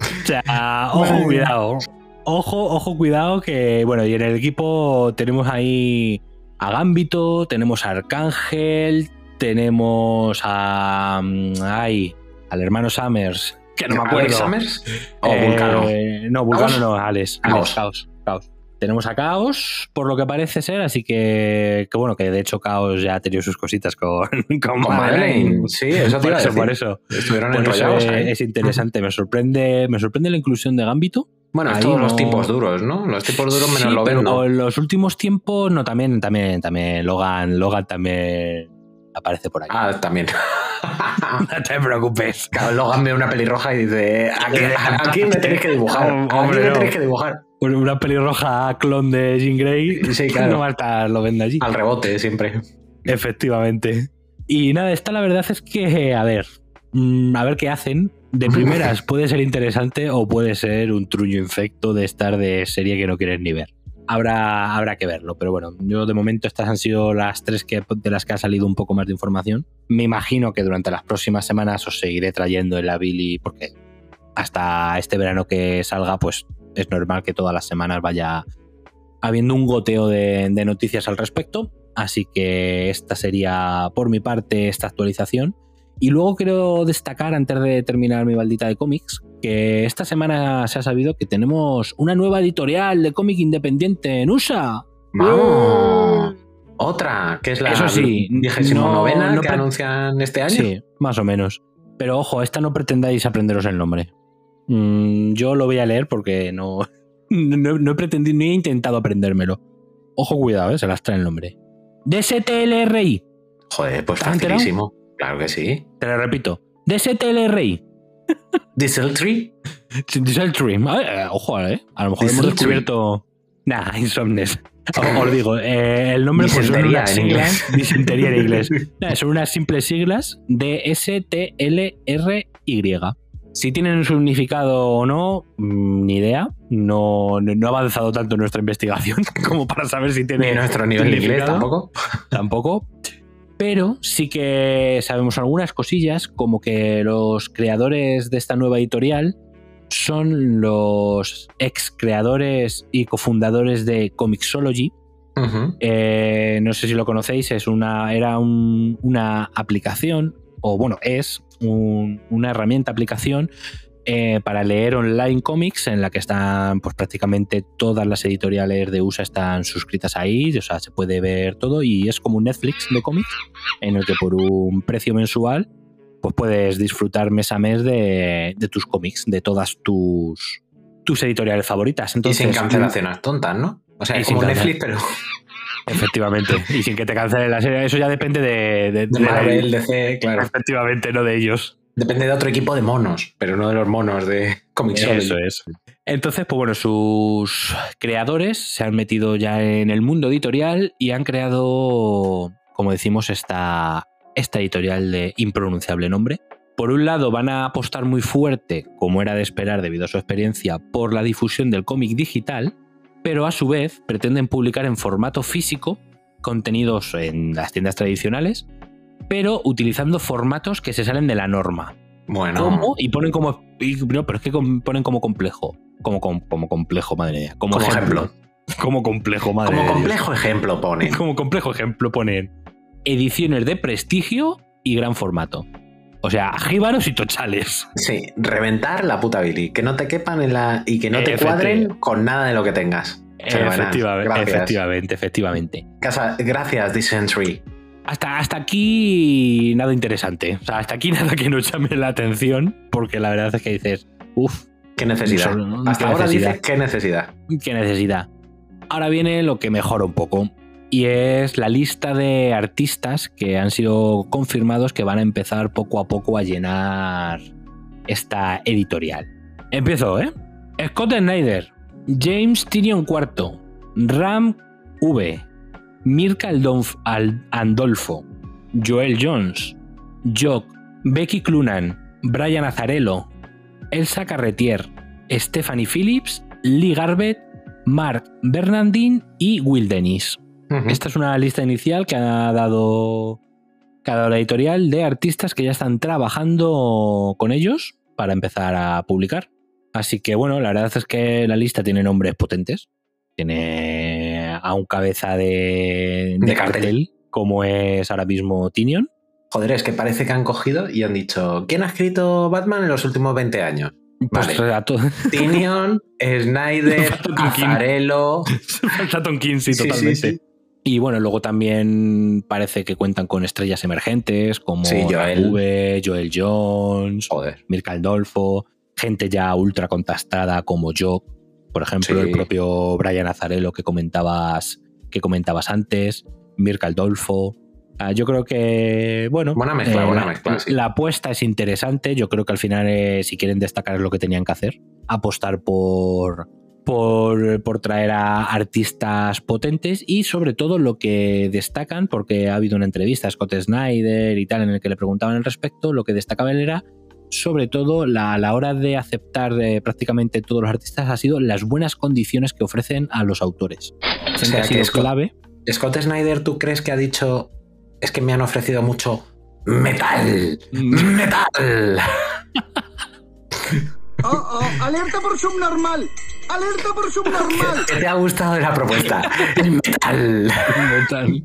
O sea, ojo, cuidado. Ojo, ojo, cuidado, que bueno, y en el equipo tenemos ahí a Gambito, tenemos a Arcángel, tenemos a. mm, Ay, al hermano Summers que no me ¿Alex acuerdo. Summers o Eh, Vulcano? No, Vulcano ¿Caos? no, Alex. Alex, Caos. Caos. Tenemos a Caos, por lo que parece ser, así que, que bueno, que de hecho Caos ya ha tenido sus cositas con, [LAUGHS] con, Con Madeleine. Sí, eso te Por eso, por eso. Estuvieron Por eso es, es interesante, me sorprende, me sorprende la inclusión de Gambito. Bueno, ahí todos los no- tipos duros, ¿no? Los tipos duros menos Sí, lo pero en los últimos tiempos, no, también, también, también, Logan, Logan también aparece por ahí. Ah, también. [LAUGHS] No te preocupes. Claro, Logan ve una pelirroja y dice: Aquí, aquí me tenéis que dibujar. [LAUGHS] Aquí Hombre, me no. tenéis que dibujar. Una pelirroja clon de Jean Grey. [LAUGHS] Sí, claro. No lo vende allí. Al rebote, siempre. Efectivamente. Y nada, esta la verdad es que, a ver, mm, a ver qué hacen. De [LAUGHS] primeras puede ser interesante o puede ser un truño infecto de estar de serie que no quieres ni ver. Habrá, habrá que verlo, pero bueno, yo de momento estas han sido las tres que, de las que ha salido un poco más de información. Me imagino que durante las próximas semanas os seguiré trayendo el Billy porque hasta este verano que salga, pues es normal que todas las semanas vaya habiendo un goteo de, de noticias al respecto. Así que esta sería por mi parte esta actualización. Y luego quiero destacar, antes de terminar mi baldita de cómics, que esta semana se ha sabido que tenemos una nueva editorial de cómic independiente en USA. ¡Vamos! Otra, que es la Eso sí, vigésimo no- novena no que anuncian este año. Sí, más o menos. Pero ojo, esta no pretendáis aprenderos el nombre. Mm, yo lo voy a leer porque no, [LAUGHS] no, no he pretendido ni he intentado aprendérmelo. Ojo, cuidado, ¿eh? se las trae el nombre. DSTLRI. Joder, pues ¿Te has enterado? Claro que sí. Te lo repito. DSTLRI. [LAUGHS] Diesel Tree. Diesel. Ah, eh, ojo, ¿eh? A lo mejor hemos descubierto. Nah, Insomnes. [LAUGHS] Os digo, eh, el nombre pues, son unas en siglas. inglés. [LAUGHS] Disentería en inglés. Nah, son unas simples siglas de S-T-L-R-Y. Si tienen un significado o no, mm, ni idea. No, no, ha avanzado tanto nuestra investigación como para saber si tiene. Ni nuestro nivel de inglés tampoco. Tampoco. Pero sí que sabemos algunas cosillas, como que los creadores de esta nueva editorial son los ex creadores y cofundadores de Comixology. Eh, no sé si lo conocéis, es una, era un- una aplicación, o bueno, es un- una herramienta aplicación eh, para leer online cómics en la que están pues prácticamente todas las editoriales de USA están suscritas ahí, o sea, se puede ver todo y es como un Netflix de cómics en el que por un precio mensual pues puedes disfrutar mes a mes de, de tus cómics, de todas tus, tus editoriales favoritas. Entonces, y sin cancelaciones tontas, ¿no? O sea, es como Netflix, pero [LAUGHS] Efectivamente, y sin que te cancele la serie, eso ya depende de, de- de de Marvel, DC, claro. Efectivamente, no de ellos. Depende de otro equipo de monos, pero no de los monos de Comixology. Eso es. Entonces, pues bueno, sus creadores se han metido ya en el mundo editorial y han creado, como decimos, esta, esta editorial de impronunciable nombre. Por un lado, van a apostar muy fuerte, como era de esperar debido a su experiencia, por la difusión del cómic digital, pero a su vez pretenden publicar en formato físico contenidos en las tiendas tradicionales, pero utilizando formatos que se salen de la norma. Bueno, ¿Cómo? Y ponen como. y- no, pero es que ponen como complejo. Como, com- como complejo, madre mía. Como, Como ejemplo. [LAUGHS] Como complejo, madre como de Dios. complejo ejemplo pone. Como complejo ejemplo ponen ediciones de prestigio y gran formato. O sea, jíbaros y tochales. Sí, reventar la puta Billy. Que no te quepan en la. y que no te cuadren con nada de lo que tengas. Efectivamente, efectivamente, efectivamente. Casa- Gracias, Dysentery. Hasta, hasta aquí nada interesante. O sea, hasta aquí [LAUGHS] nada que nos llame la atención, porque la verdad es que dices, uff, ¿Qué necesidad? Solo- Hasta ¿qué ahora necesidad? dices qué necesidad. qué necesidad. Ahora viene lo que mejora un poco. Y es la lista de artistas que han sido confirmados que van a empezar poco a poco a llenar esta editorial. Empiezo, ¿eh? Scott Snyder, James Tyrion IV, Ram V, Mirka Aldonf- Al- Andolfo, Joel Jones, Jock, Becky Clunan, Brian Azarello, Elsa Carretier, Stephanie Phillips, Lee Garbett, Mark Bernardin y Will Dennis. Esta es una lista inicial que ha dado, la editorial de artistas que ya están trabajando con ellos para empezar a publicar. Así que bueno, la verdad es que la lista tiene nombres potentes. Tiene a un cabeza de, de De cartel. cartel, como es ahora mismo Tinion. Joder, es que parece que han cogido y han dicho, ¿quién ha escrito Batman en los últimos 20 años? Pues Vale. Tinion, [LAUGHS] Snyder. [LAUGHS] Azarello. [LAUGHS] Falta Tom King, sí, Sí, sí, totalmente. sí. Y bueno, luego también parece que cuentan con estrellas emergentes como Joel. V, Joel Jones, Joder. Mirka Aldolfo, gente ya ultra contrastada como yo, por ejemplo, Sí. el propio Brian Azarello que comentabas, que comentabas antes, Mirka Aldolfo. Ah, yo creo que, bueno, Buena mezcla, buena la, mezcla, sí. la apuesta es interesante. Yo creo que al final, eh, si quieren destacar, es lo que tenían que hacer. Apostar por, por, por traer a artistas potentes y sobre todo lo que destacan, porque ha habido una entrevista a Scott Snyder y tal en el que le preguntaban al respecto, lo que destacaban era sobre todo la, a la hora de aceptar de prácticamente todos los artistas ha sido las buenas condiciones que ofrecen a los autores. Dicen sea, que ha que sido Scott- clave. Scott Snyder, ¿tú crees que ha dicho, es que me han ofrecido mucho metal? ¡Metal! [LAUGHS] Oh, oh, alerta por subnormal. Alerta por subnormal. [LAUGHS] ¿Qué te ha gustado de la propuesta? El [LAUGHS] metal. Metal.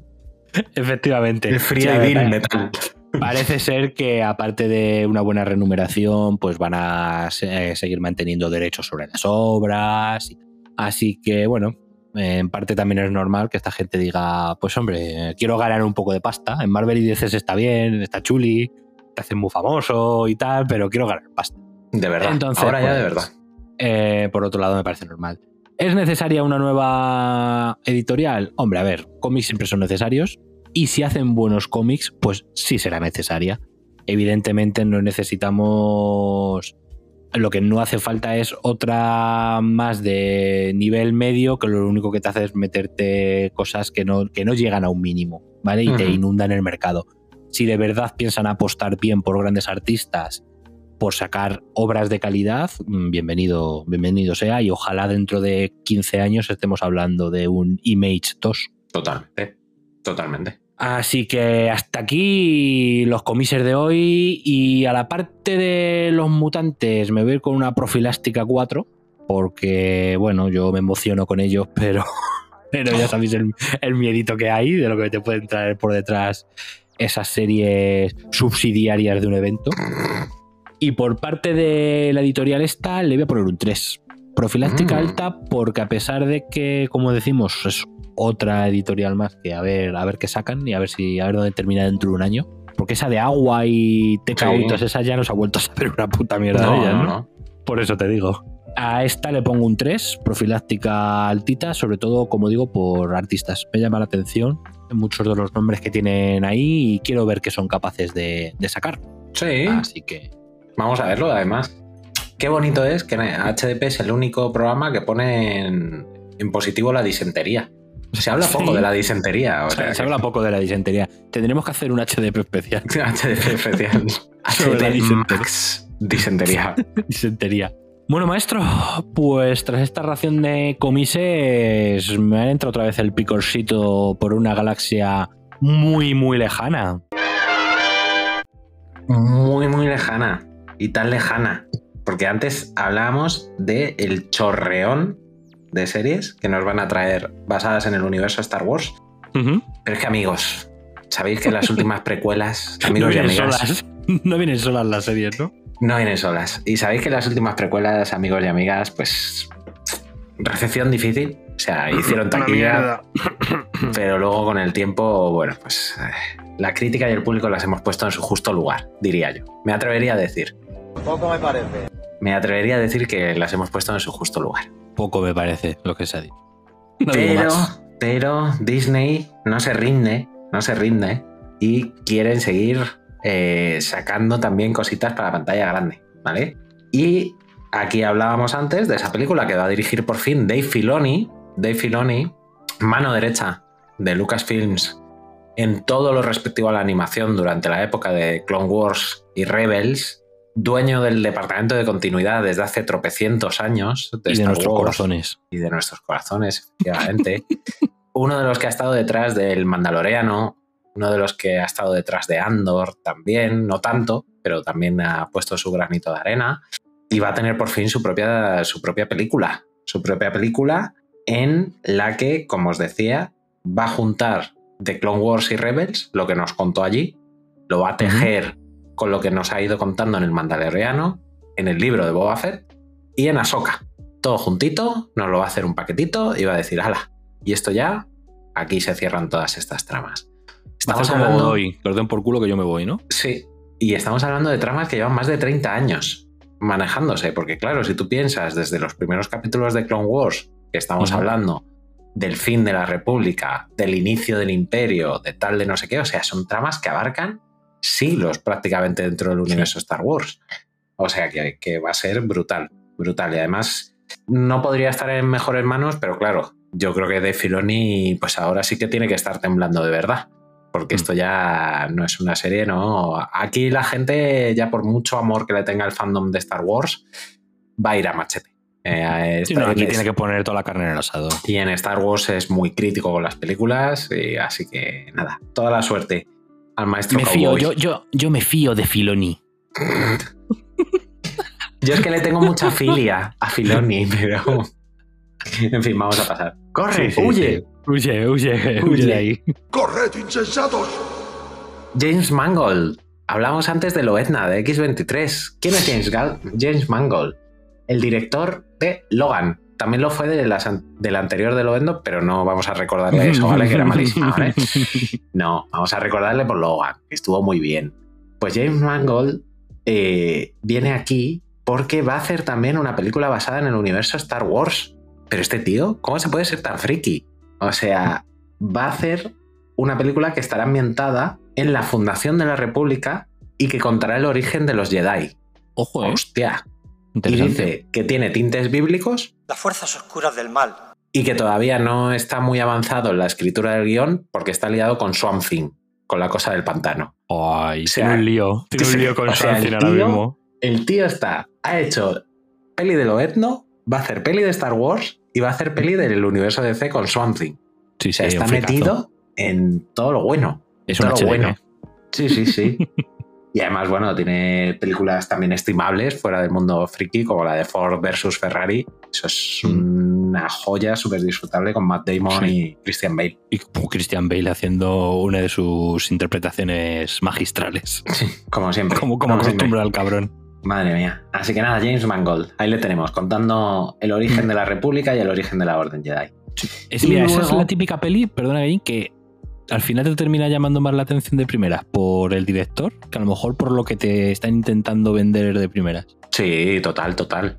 Efectivamente. El Sí, freediving pa- metal. Parece ser que aparte de una buena remuneración, pues van a se- seguir manteniendo derechos sobre las obras. Así que bueno, en parte también es normal que esta gente diga, pues hombre, quiero ganar un poco de pasta. En Marvel y DC está bien, está chuli, te hacen muy famoso y tal, pero quiero ganar pasta. De verdad. Entonces, Ahora ya de pues, verdad. eh, por otro lado, me parece normal. ¿Es necesaria una nueva editorial? Hombre, a ver, cómics siempre son necesarios. Y si hacen buenos cómics, pues sí será necesaria. Evidentemente no necesitamos... Lo que no hace falta es otra más de nivel medio que lo único que te hace es meterte cosas que no, que no llegan a un mínimo, ¿vale? Y te Ujú. inundan el mercado. Si de verdad piensan apostar bien por grandes artistas por sacar obras de calidad, mm, bienvenido, bienvenido sea y ojalá dentro de 15 años estemos hablando de un Image 2. Totalmente. Totalmente. Así que hasta aquí los comises de hoy y a la parte de los mutantes me voy a ir con una profilástica 4 porque bueno, yo me emociono con ellos, [LAUGHS] pero, pero ya sabéis el, el miedito que hay de lo que te pueden traer por detrás esas series subsidiarias de un evento. Y por parte de la editorial esta, le voy a poner un 3. Profilástica Mm. alta, porque a pesar de que, como decimos, es otra editorial más que a ver, a ver qué sacan y a ver si a ver dónde termina dentro de un año. Porque esa de agua y TKO y Sí. esas ya nos ha vuelto a saber una puta mierda de No, ellas, no, ¿no? no. Por eso te digo. A esta le pongo un 3, profiláctica altita, sobre todo, como digo, por artistas. Me llama la atención muchos de los nombres que tienen ahí y quiero ver qué son capaces de, de sacar. Sí. Así que Vamos a verlo, además. Qué bonito es que HDP es el único programa que pone en, en positivo la disentería. Se habla Sí. poco de la disentería. O se, sea, se habla poco de la disentería. Tendremos que hacer un HDP especial. [LAUGHS] HDP especial. [LAUGHS] HDP disentería. Max disentería. [LAUGHS] disentería. Bueno, maestro, pues tras esta ración de comises me ha entrado otra vez el picorcito por una galaxia muy, muy lejana. Muy, muy lejana. Y tan lejana. Porque antes hablábamos de el chorreón de series que nos van a traer basadas en el universo Star Wars. Pero es que amigos, sabéis que las [LAUGHS] últimas precuelas, No amigos y vienen amigas, solas. [LAUGHS] No vienen solas las series, ¿no? no vienen solas. Y sabéis que las últimas precuelas, amigos y amigas, pues recepción difícil. O sea, [COUGHS] hicieron taquilla, [COUGHS] [COUGHS] pero luego con el tiempo, bueno, pues la crítica y el público las hemos puesto en su justo lugar, diría yo. Me atrevería a decir. Poco me parece. Me atrevería a decir que las hemos puesto en su justo lugar. Poco me parece lo que se ha dicho. No Pero, Disney no se rinde, no se rinde y quieren seguir eh, sacando también cositas para la pantalla grande, ¿vale? Y aquí hablábamos antes de esa película que va a dirigir por fin Dave Filoni, Dave Filoni, mano derecha de Lucasfilms en todo lo respectivo a la animación durante la época de Clone Wars y Rebels, dueño del departamento de continuidad desde hace tropecientos años de, Y de nuestros Wars corazones. y de nuestros corazones, efectivamente. [LAUGHS] uno de los que ha estado detrás del Mandaloriano, uno de los que ha estado detrás de Andor también, no tanto, pero también ha puesto su granito de arena. Y va a tener por fin su propia, su propia película. Su propia película en la que, como os decía, va a juntar de Clone Wars y Rebels, lo que nos contó allí, lo va a tejer con lo que nos ha ido contando en el Mandaloriano, en el libro de Boba Fett y en Ahsoka. Todo juntito, nos lo va a hacer un paquetito y va a decir, ala, y esto ya, aquí se cierran todas estas tramas. Estamos hablando hoy, que por culo que yo me voy, ¿no? Sí, y estamos hablando de tramas que llevan más de 30 años manejándose, porque claro, si tú piensas desde los primeros capítulos de Clone Wars, que estamos hablando del fin de la República, del inicio del imperio, de tal de no sé qué, o sea, son tramas que abarcan siglos prácticamente dentro del universo Star Wars. O sea que, que, va a ser brutal, brutal. Y además no podría estar en mejores manos, pero claro, yo creo que de Filoni pues ahora sí que tiene que estar temblando de verdad. Porque esto ya no es una serie, ¿no? Aquí la gente, ya por mucho amor que le tenga el fandom de Star Wars, va a ir a machete. Eh, sí, no, aquí tiene que poner toda la carne en el asado. Y en Star Wars es muy crítico con las películas, y así que nada, toda la suerte al maestro me fío, yo, yo, yo me fío de Filoni. [LAUGHS] yo es que le tengo mucha filia a Filoni, [LAUGHS] pero. En fin, vamos a pasar. ¡Corre! ¡Huye! Huye, huye, huye ahí. ¡Corred, insensatos! James Mangold. Hablamos antes de Loetna, de X23. ¿Quién es James, Gal James Mangold? El director de Logan. También lo fue de del anterior de Loendo, pero no vamos a recordarle eso, ¿vale? Que era malísimo, ¿vale? [LAUGHS] No, vamos a recordarle por Logan, que estuvo muy bien. Pues James Mangold eh, viene aquí porque va a hacer también una película basada en el universo Star Wars. Pero este tío, ¿cómo se puede ser tan friki? O sea, va a hacer una película que estará ambientada en la fundación de la República y que contará el origen de los Jedi. Ojo, ¿eh? Hostia. Y dice que tiene tintes bíblicos. Las fuerzas oscuras del mal. Y que todavía no está muy avanzado en la escritura del guion porque está liado con Swamp Thing, con la cosa del pantano. Ay, tiene un lío. Tiene un lío con Swamp Thing ahora mismo. El tío está, ha hecho peli de lo etno, va a hacer peli de Star Wars y va a hacer peli del universo DC con Swamp Thing. Sí, o sea, está metido en todo lo bueno. Es todo lo bueno. Sí, sí, sí. [LAUGHS] y además, bueno, tiene películas también estimables fuera del mundo friki, como la de Ford versus Ferrari. Eso es una joya súper disfrutable con Matt Damon y Christian Bale. Y Christian Bale haciendo una de sus interpretaciones magistrales. Sí, como siempre. Como, como, acostumbra al cabrón. Madre mía. Así que nada, James Mangold, ahí le tenemos, contando el origen de la República y el origen de la Orden Jedi. Es, mira, esa es la típica peli, perdona, Gallín, que al final te termina llamando más la atención de primeras por el director que a lo mejor por lo que te están intentando vender de primeras. Sí, total, total.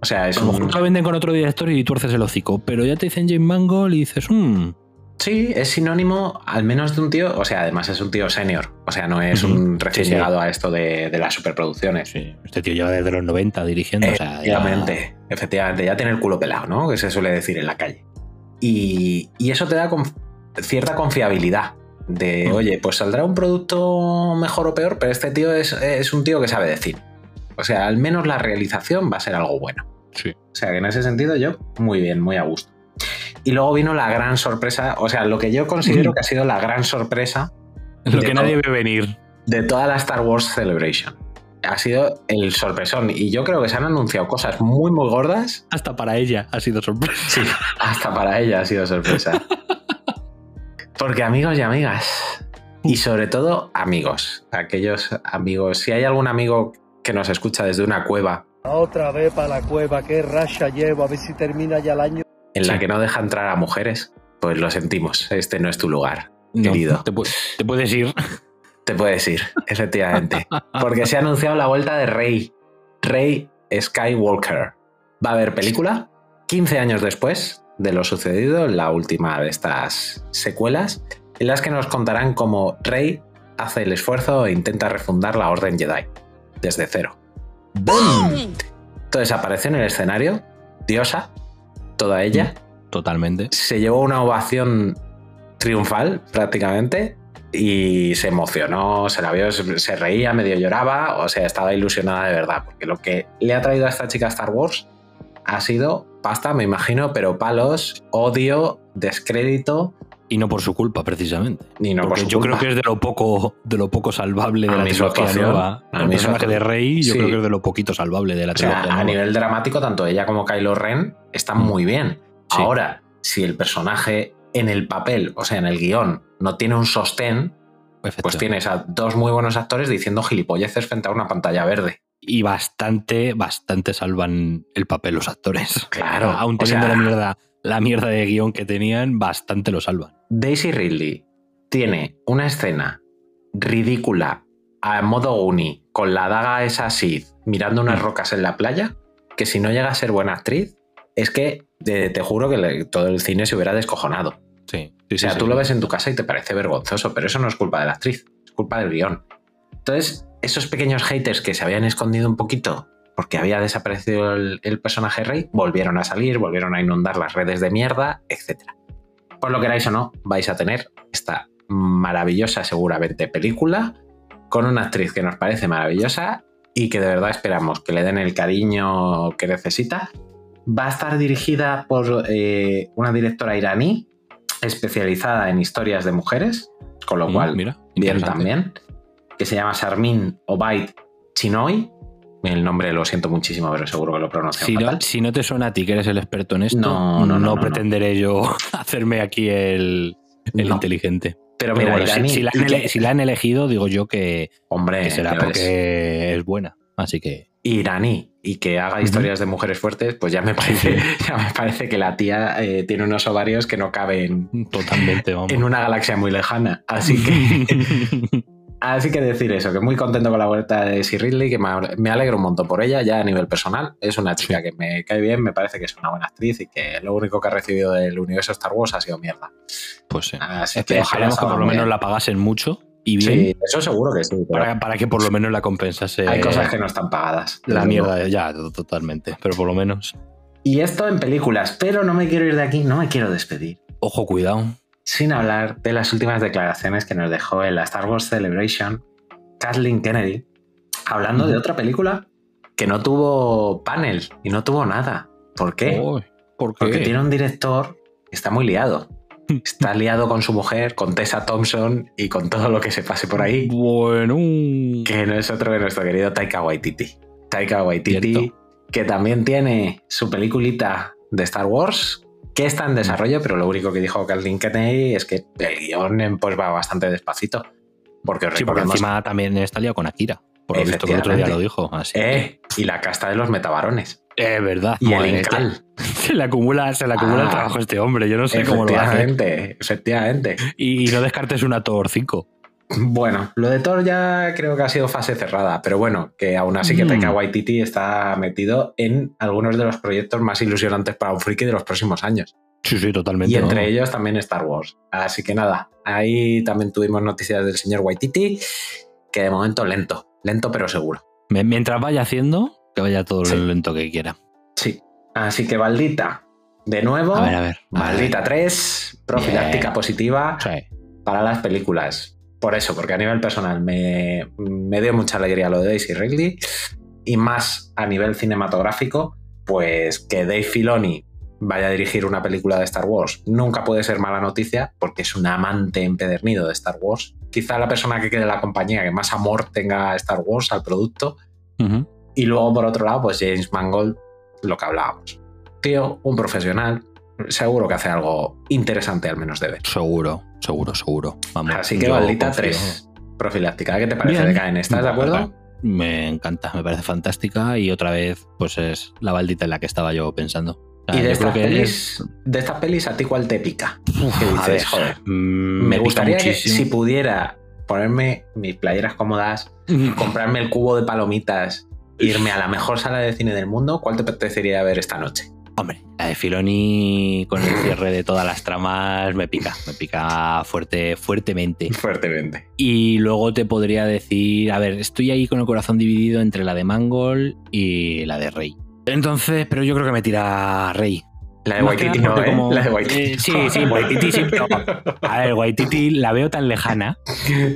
O sea, es a lo mejor te lo venden con otro director y tuerces el hocico, pero ya te dicen James Mangold y dices, mmm. Sí, es sinónimo al menos de un tío, o sea, además es un tío senior, o sea, no es un recién llegado a esto de, las superproducciones. Sí, este tío lleva desde los 90 dirigiendo. Efectivamente, efectivamente, ya tiene el culo pelado, ¿no? Que se suele decir en la calle. Y, eso te da cierta confiabilidad de, oye, pues saldrá un producto mejor o peor, pero este tío es, un tío que sabe decir. O sea, al menos la realización va a ser algo bueno. Sí. O sea, que en ese sentido yo, muy bien, muy a gusto. Y luego vino la gran sorpresa, o sea, lo que yo considero que ha sido la gran sorpresa. Lo que nadie ve venir. De toda la Star Wars Celebration. Ha sido el sorpresón. Y yo creo que se han anunciado cosas muy, muy gordas. Hasta para ella ha sido sorpresa. Sí, hasta para ella ha sido sorpresa. [LAUGHS] Porque amigos y amigas, y sobre todo amigos, aquellos amigos, si hay algún amigo que nos escucha desde una cueva. Otra vez para la cueva, qué racha llevo, a ver si termina ya el año en la que no deja entrar a mujeres, pues lo sentimos, este no es tu lugar, querido. Te, puedes ir. Te puedes ir, efectivamente. Porque se ha anunciado la vuelta de Rey, Rey Skywalker. Va a haber película 15 años después de lo sucedido en la última de estas secuelas, en las que nos contarán cómo Rey hace el esfuerzo e intenta refundar la Orden Jedi desde cero. Entonces aparece en el escenario, diosa, toda ella. Totalmente. Se llevó una ovación triunfal prácticamente y se emocionó, se la vio, se reía, medio lloraba, o sea, estaba ilusionada de verdad, porque lo que le ha traído a esta chica Star Wars ha sido pasta, me imagino, pero palos, odio, descrédito. Y no por su culpa, precisamente. Ni no por su yo creo que es de lo poco, de lo poco salvable de la trilogía nueva. El personaje de Rey, yo creo que es de lo poquito salvable de la trilogía A nivel dramático, tanto ella como Kylo Ren están mm. muy bien. Ahora, si el personaje en el papel, o sea, en el guion, no tiene un sostén, Pues tienes a dos muy buenos actores diciendo gilipolleces frente a una pantalla verde. Y bastante, bastante salvan el papel los actores. Claro. [LAUGHS] Aún teniendo la, mierda, la mierda de guion que tenían, bastante lo salvan. Daisy Ridley tiene una escena ridícula a modo uni con la daga esa Sith mirando unas Mm. rocas en la playa que si no llega a ser buena actriz es que te, te juro que le- todo el cine se hubiera descojonado. Sí. O sea, tú lo ves en tu casa y te parece vergonzoso, pero eso no es culpa de la actriz, es culpa del guion. Entonces, esos pequeños haters que se habían escondido un poquito porque había desaparecido el, el personaje rey, volvieron a salir, volvieron a inundar las redes de mierda, etc. Por lo queráis o no, vais a tener esta maravillosa, seguramente, película con una actriz que nos parece maravillosa y que de verdad esperamos que le den el cariño que necesita. Va a estar dirigida por eh, una directora iraní especializada en historias de mujeres, con lo Mm, cual, mira, bien también, que se llama Sarmin Obaid Chinoy. El nombre lo siento muchísimo, pero seguro que lo pronuncio Si no, si no te suena a ti que eres el experto en esto, No, no, no, pretenderé yo [LAUGHS] hacerme aquí el, el inteligente. Pero Pero mira, bueno, si- la han, que- ele- si la han elegido, digo yo que, hombre, que será porque es buena. Así que iraní y que haga historias de mujeres fuertes, pues ya me [LAUGHS] parece, ya me parece que la tía eh, tiene unos ovarios que no caben totalmente, vamos. en una galaxia muy lejana. Así que, [LAUGHS] así que decir eso, que muy contento con la vuelta de Daisy Ridley, que me, alegro un montón por ella, ya a nivel personal. Es una chica que me cae bien, me parece que es una buena actriz y que lo único que ha recibido del universo Star Wars ha sido mierda. pues sí. Así Es que que ojalá esperemos que por lo menos la pagasen mucho y bien Sí, eso seguro que sí. pero para, para que por lo menos la compensase hay cosas que no están pagadas. la mierda ya, to- totalmente. Pero por lo menos, Y esto en películas, pero no me quiero ir de aquí, no me quiero despedir. ojo, cuidado. Sin hablar de las últimas declaraciones que nos dejó en la Star Wars Celebration Kathleen Kennedy, hablando de otra película que no tuvo panel y no tuvo nada. ¿Por qué? Uy, ¿Por qué? Porque tiene un director que está muy liado. Está liado con su mujer, con Tessa Thompson y con todo lo que se pase por ahí. Bueno, que no es otro que nuestro querido Taika Waititi. Taika Waititi, Cierto. que también tiene su peliculita de Star Wars, que está en desarrollo, pero lo único que dijo Kathleen Kennedy es que el guion pues, va bastante despacito. Porque sí, porque encima también está liado con Akira. Por lo visto que el otro día lo dijo. Así que- Eh, y la casta de los metabarones. Es verdad. Y el Incal. [LAUGHS] Se le acumula, se le acumula el Ah. trabajo a este hombre. Yo no sé cómo lo hace. Efectivamente, efectivamente. Y, y no descartes una Thor 5. Bueno, lo de Thor ya creo que ha sido fase cerrada, pero bueno, que aún así que Mm. Taika Waititi está metido en algunos de los proyectos más ilusionantes para un friki de los próximos años. Sí, sí, totalmente. Y entre ¿no? ellos también Star Wars. Así que nada, ahí también tuvimos noticias del señor Waititi, que de momento lento, lento pero seguro. Mientras vaya haciendo, que vaya todo Sí. lo lento que quiera. Sí. Así que Baldita, de nuevo, A ver, a ver. a ver. Maldita 3, profiláctica positiva Sí. para las películas. Por eso, porque a nivel personal me, me dio mucha alegría lo de Daisy Ridley y más a nivel cinematográfico, pues que Dave Filoni vaya a dirigir una película de Star Wars nunca puede ser mala noticia porque es un amante empedernido de Star Wars. Quizá la persona que quede en la compañía que más amor tenga a Star Wars, al producto. Y luego, por otro lado, pues James Mangold, lo que hablábamos. Tío, un profesional, seguro que hace algo interesante al menos de ver. Seguro, seguro, seguro. Vamos, Así que confío. 3, profiláctica. ¿Qué te parece Bien. de Caen? ¿Estás de acuerdo? Me encanta, me parece fantástica y otra vez, pues es la baldita en la que estaba yo pensando. O sea, Y de estas, pelis, es- de estas pelis, ¿a ti cuál te pica? Ver, Joder, mm, me pica gustaría que si pudiera ponerme mis playeras cómodas, comprarme el cubo de palomitas, irme a la mejor sala de cine del mundo, ¿cuál te apetecería ver esta noche? Hombre, la de Filoni con el cierre de todas las tramas me pica, me pica fuerte, fuertemente. Fuertemente. Y luego te podría decir, a ver, estoy ahí con el corazón dividido entre la de Mangol y la de Rey. Entonces, pero yo creo que me tira Rey. La de Waititi no, ¿eh? como- La de Waititi. Eh, sí, sí, Waititi sí, pero a ver, Waititi la veo tan lejana,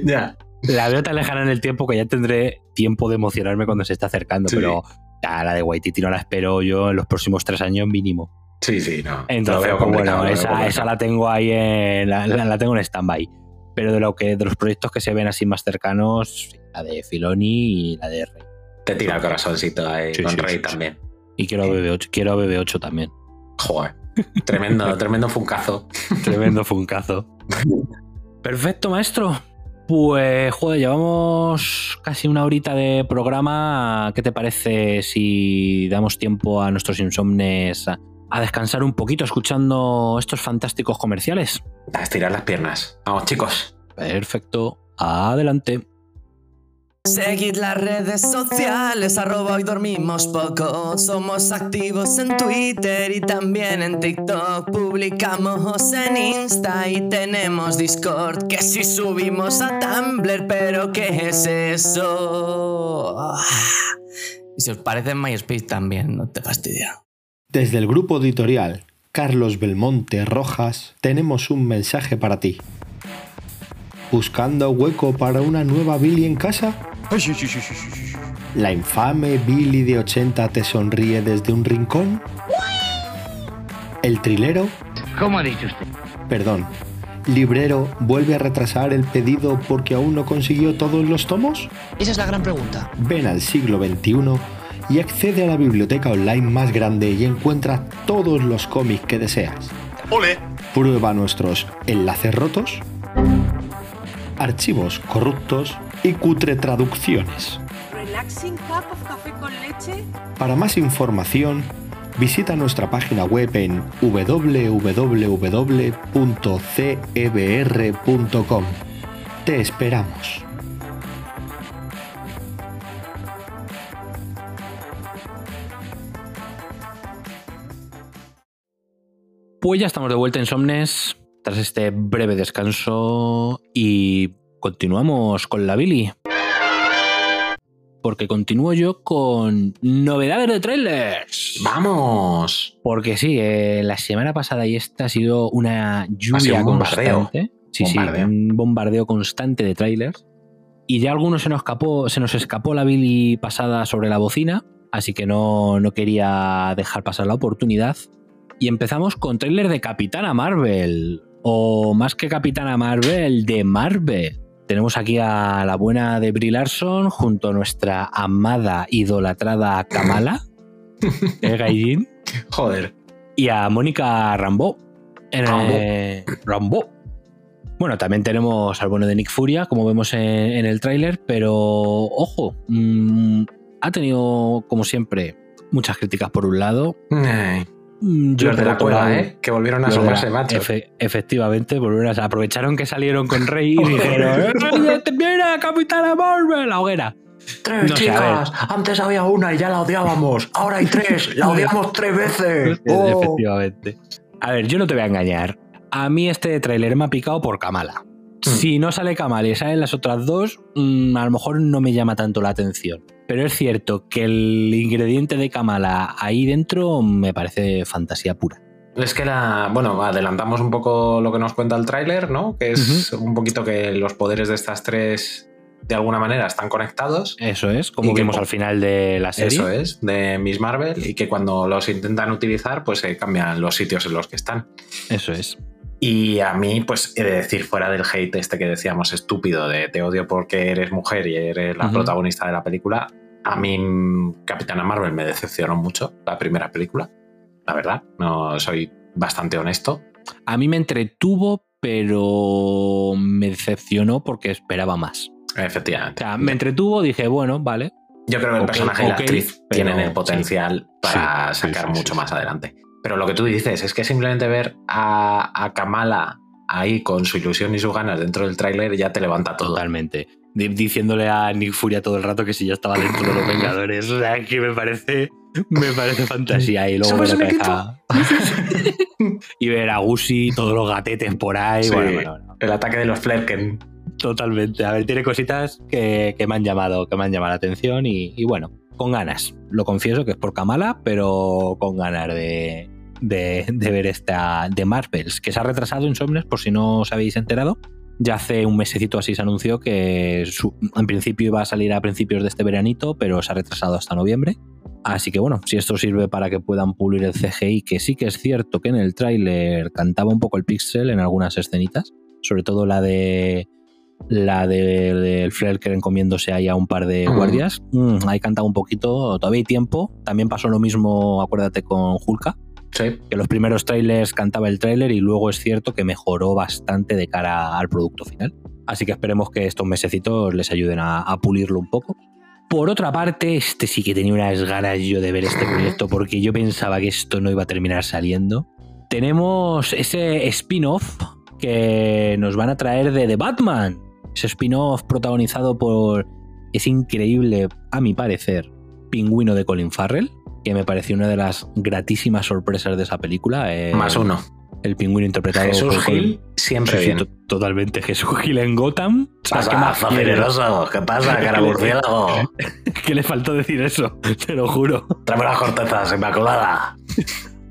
ya. la veo tan lejana en el tiempo que ya tendré tiempo de emocionarme cuando se está acercando, Sí. pero ya la de Waititi no la espero yo en los próximos tres años mínimo. Sí, sí, no. Entonces, pues bueno, veo esa, la tengo ahí en, la, la- la tengo en stand-by. Pero de lo que de los proyectos que se ven así más cercanos, la de Filoni y la de Rey. Te tira el corazoncito ahí Sí, con sí, Rey sí. también. Y quiero a BB8, quiero a BB8 también. Joder. Tremendo, [LAUGHS] tremendo funcazo. Tremendo funcazo. [LAUGHS] Perfecto, maestro. Pues, joder, llevamos casi una horita de programa. ¿Qué te parece si damos tiempo a nuestros insomnes a, a descansar un poquito escuchando estos fantásticos comerciales? A estirar las piernas. Vamos, chicos. Perfecto. Adelante. Seguid las redes sociales, arroba hoy dormimos poco. Somos activos en Twitter y también en TikTok. Publicamos en Insta y tenemos Discord. Que si subimos a Tumblr, pero ¿qué es eso? Y si os parece en MySpace también, no te fastidia. Desde el grupo editorial Carlos Belmonte Rojas tenemos un mensaje para ti. ¿Buscando hueco para una nueva Billy en casa? ¿La infame Billy de 80 te sonríe desde un rincón? ¿El trilero? ¿Cómo ha dicho usted? Perdón. ¿Librero vuelve a retrasar el pedido porque aún no consiguió todos los tomos? Esa es la gran pregunta. Ven al siglo XXI y accede a la biblioteca online más grande y encuentra todos los cómics que deseas. ¡Ole! Prueba nuestros enlaces rotos, archivos corruptos y cutre traducciones. Relaxing cup of café con leche. Para más información, visita nuestra página web en www.cebr.com. Te esperamos. Pues ya estamos de vuelta en Somnes tras este breve descanso y continuamos con la Billy. Porque continúo yo con novedades de trailers. ¡Vamos! Porque sí, eh, la semana pasada y esta ha sido una lluvia sido un bombardeo. constante. Sí, Bombardeo. sí, un bombardeo constante de trailers. Y ya algunos se nos escapó, se nos escapó la Billy pasada sobre la bocina, así que no, no quería dejar pasar la oportunidad. Y empezamos con trailer de Capitana Marvel. O más que Capitana Marvel, de Marvel. Tenemos aquí a la buena de Brie Larson junto a nuestra amada, idolatrada Kamala. [LAUGHS] ¿Eh, Gaijin? Joder. Y a Mónica. En, Rambeau. eh, Rambeau. Bueno, también tenemos al bueno de Nick Furia, como vemos en, en el tráiler, pero ojo, mm, ha tenido, como siempre, muchas críticas por un lado. Ay, Mm, Los de la cola, ¿eh? Que volvieron a asomarse, macho. efe- efectivamente, volvieron a- aprovecharon que salieron con Rey y [LAUGHS] dijeron: "Eh, ¡Mira, Capitana Marvel! La hoguera. Tres No chicas, antes había una y ya la odiábamos. Ahora hay tres, la [LAUGHS] odiamos tres veces. Oh. Efectivamente. A ver, yo no te voy a engañar. A mí este tráiler me ha picado por Kamala. Si no sale Kamala y salen las otras dos, mm, a lo mejor no me llama tanto la atención. Pero es cierto que el ingrediente de Kamala ahí dentro me parece fantasía pura. Es que la. Bueno, adelantamos un poco lo que nos cuenta el tráiler, ¿no? Que es un poquito que los poderes de estas tres de alguna manera están conectados. Eso es, como que vimos al final de la serie. Eso es, de Miss Marvel, y que cuando los intentan utilizar, pues se cambian los sitios en los que están. Eso es. Y a mí, pues he de decir, fuera del hate este que decíamos estúpido de te odio porque eres mujer y eres la protagonista de la película, a mí Capitana Marvel me decepcionó mucho la primera película. La verdad, no soy bastante honesto. A mí me entretuvo, pero me decepcionó porque esperaba más. Efectivamente. O sea, me entretuvo, dije, bueno, vale. Yo creo que el personaje y la actriz pero tienen el sí. potencial para Sí, sacar sí, mucho más adelante. Pero lo que tú dices es que simplemente ver a, a Kamala ahí con su ilusión y sus ganas dentro del tráiler ya te levanta todo. Totalmente. Di- Diciéndole a Nick Furia todo el rato que si ya estaba dentro de los [LAUGHS] Vengadores. O sea, que me parece, me parece fantasía. Y luego ver a- [LAUGHS] y ver a Gusi, todos los gatetes por ahí. Sí, Bueno, bueno, bueno, El ataque de los Flerken. totalmente. A ver, tiene cositas que, que me han llamado, que me han llamado la atención y, y bueno, con ganas. Lo confieso que es por Kamala, pero con ganas de, de, de ver esta de Marvels, que se ha retrasado en Somnes, por si no os habéis enterado. Ya hace un mesecito así se anunció que su- en principio iba a salir a principios de este veranito, pero se ha retrasado hasta noviembre. Así que bueno, si esto sirve para que puedan pulir el CGI, que sí que es cierto que en el tráiler cantaba un poco el pixel en algunas escenitas, sobre todo la de la de- del Flerken comiéndose ahí a un par de Mm. guardias. Mm, ahí cantaba un poquito, todavía hay tiempo. También pasó lo mismo, acuérdate, con Hulka, Sí. que los primeros trailers cantaba el tráiler y luego es cierto que mejoró bastante de cara al producto final. Así que esperemos que estos mesecitos les ayuden a, a pulirlo un poco. Por otra parte, este sí que tenía unas ganas yo de ver este [LAUGHS] proyecto porque yo pensaba que esto no iba a terminar saliendo. Tenemos ese spin-off que nos van a traer de The Batman. Ese spin-off protagonizado por ese increíble, a mi parecer, pingüino de Colin Farrell, que me pareció una de las gratísimas sorpresas de esa película. Eh, Más uno. El pingüino interpretado Jesús por Gil, siempre Sí, bien. to- Totalmente. Jesús Gil en Gotham. Pasa, ¿qué más generoso. ¿Qué pasa, [LAUGHS] cara murciélago? [LAUGHS] ¿Qué le faltó decir eso? [LAUGHS] Te lo juro. Tráeme las cortezas, inmaculada.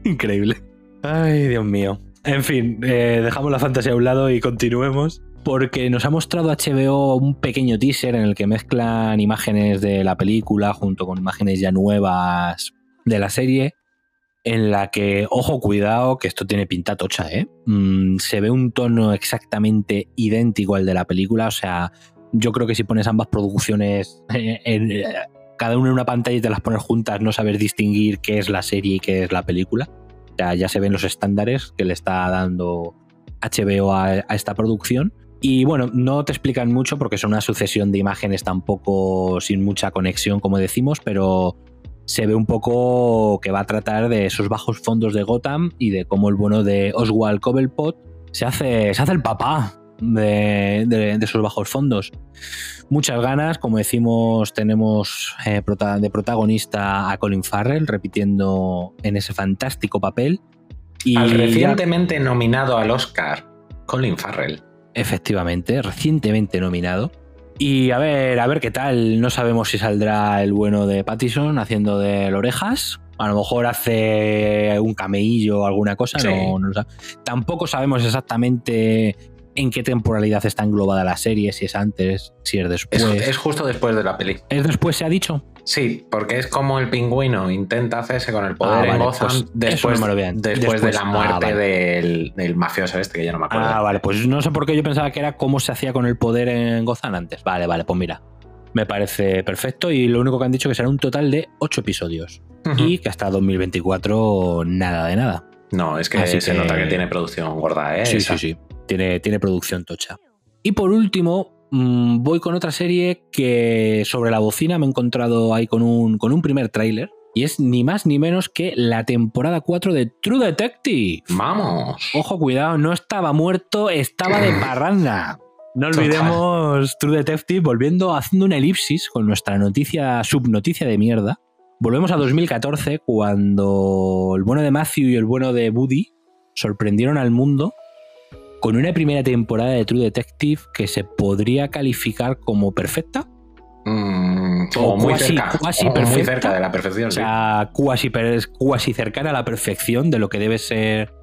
Increíble. Ay, Dios mío. En fin, eh, dejamos la fantasía a un lado y continuemos. Porque nos ha mostrado HBO un pequeño teaser en el que mezclan imágenes de la película junto con imágenes ya nuevas de la serie. En la que, ojo, cuidado, que esto tiene pinta tocha, ¿eh? Mm, se ve un tono exactamente idéntico al de la película. O sea, yo creo que si pones ambas producciones [LAUGHS] en, eh, cada una en una pantalla y te las pones juntas, no saber distinguir qué es la serie y qué es la película. O sea, ya se ven los estándares que le está dando HBO a esta producción. Y bueno, no te explican mucho porque son una sucesión de imágenes tampoco sin mucha conexión, como decimos, pero se ve un poco que va a tratar de esos bajos fondos de Gotham y de cómo el bueno de Oswald Cobblepot se hace, se hace el papá de, de- de esos bajos fondos. Muchas ganas, como decimos, tenemos eh, prota- de protagonista a Colin Farrell repitiendo en ese fantástico papel. Y Al ya- recientemente nominado al Oscar, Colin Farrell. Efectivamente, recientemente nominado. Y a ver, a ver qué tal. No sabemos si saldrá el bueno de Pattison haciendo de orejas. A lo mejor hace un cameillo o alguna cosa. Sí. No, no Tampoco sabemos exactamente en qué temporalidad está englobada la serie, si es antes, si es después. Es, es justo después de la peli. ¿Es después, se ha dicho? Sí, porque es como el pingüino intenta hacerse con el poder Ah, en vale, Gotham pues después, no me lo vean. después de Después. la Ah, muerte vale. del, del mafioso este, que ya no me acuerdo. Ah, vale, pues no sé por qué yo pensaba que era cómo se hacía con el poder en Gozan antes. Vale, vale, pues mira. Me parece perfecto y lo único que han dicho que será un total de 8 episodios. Y que hasta 2024 nada de nada. No, es que Así se que- nota que tiene producción gorda, ¿eh? Sí, Esa. sí, sí. Tiene, tiene producción tocha. Y por último, mm, voy con otra serie que sobre la bocina me he encontrado ahí con un, con un primer tráiler. Y es ni más ni menos que la temporada 4 de True Detective. Vamos. Ojo, cuidado, no estaba muerto, estaba de [CLEARS THROAT] parranda. No Total. olvidemos True Detective volviendo, haciendo una elipsis con nuestra noticia, subnoticia de mierda. Volvemos a 2014 cuando el bueno de Matthew y el bueno de Woody sorprendieron al mundo con una primera temporada de True Detective que se podría calificar como perfecta. Mm, O o muy cuasi- cerca. cuasi o muy perfecta. cerca de la perfección, O sí. sea, cuasi, per- cuasi cercana a la perfección de lo que debe ser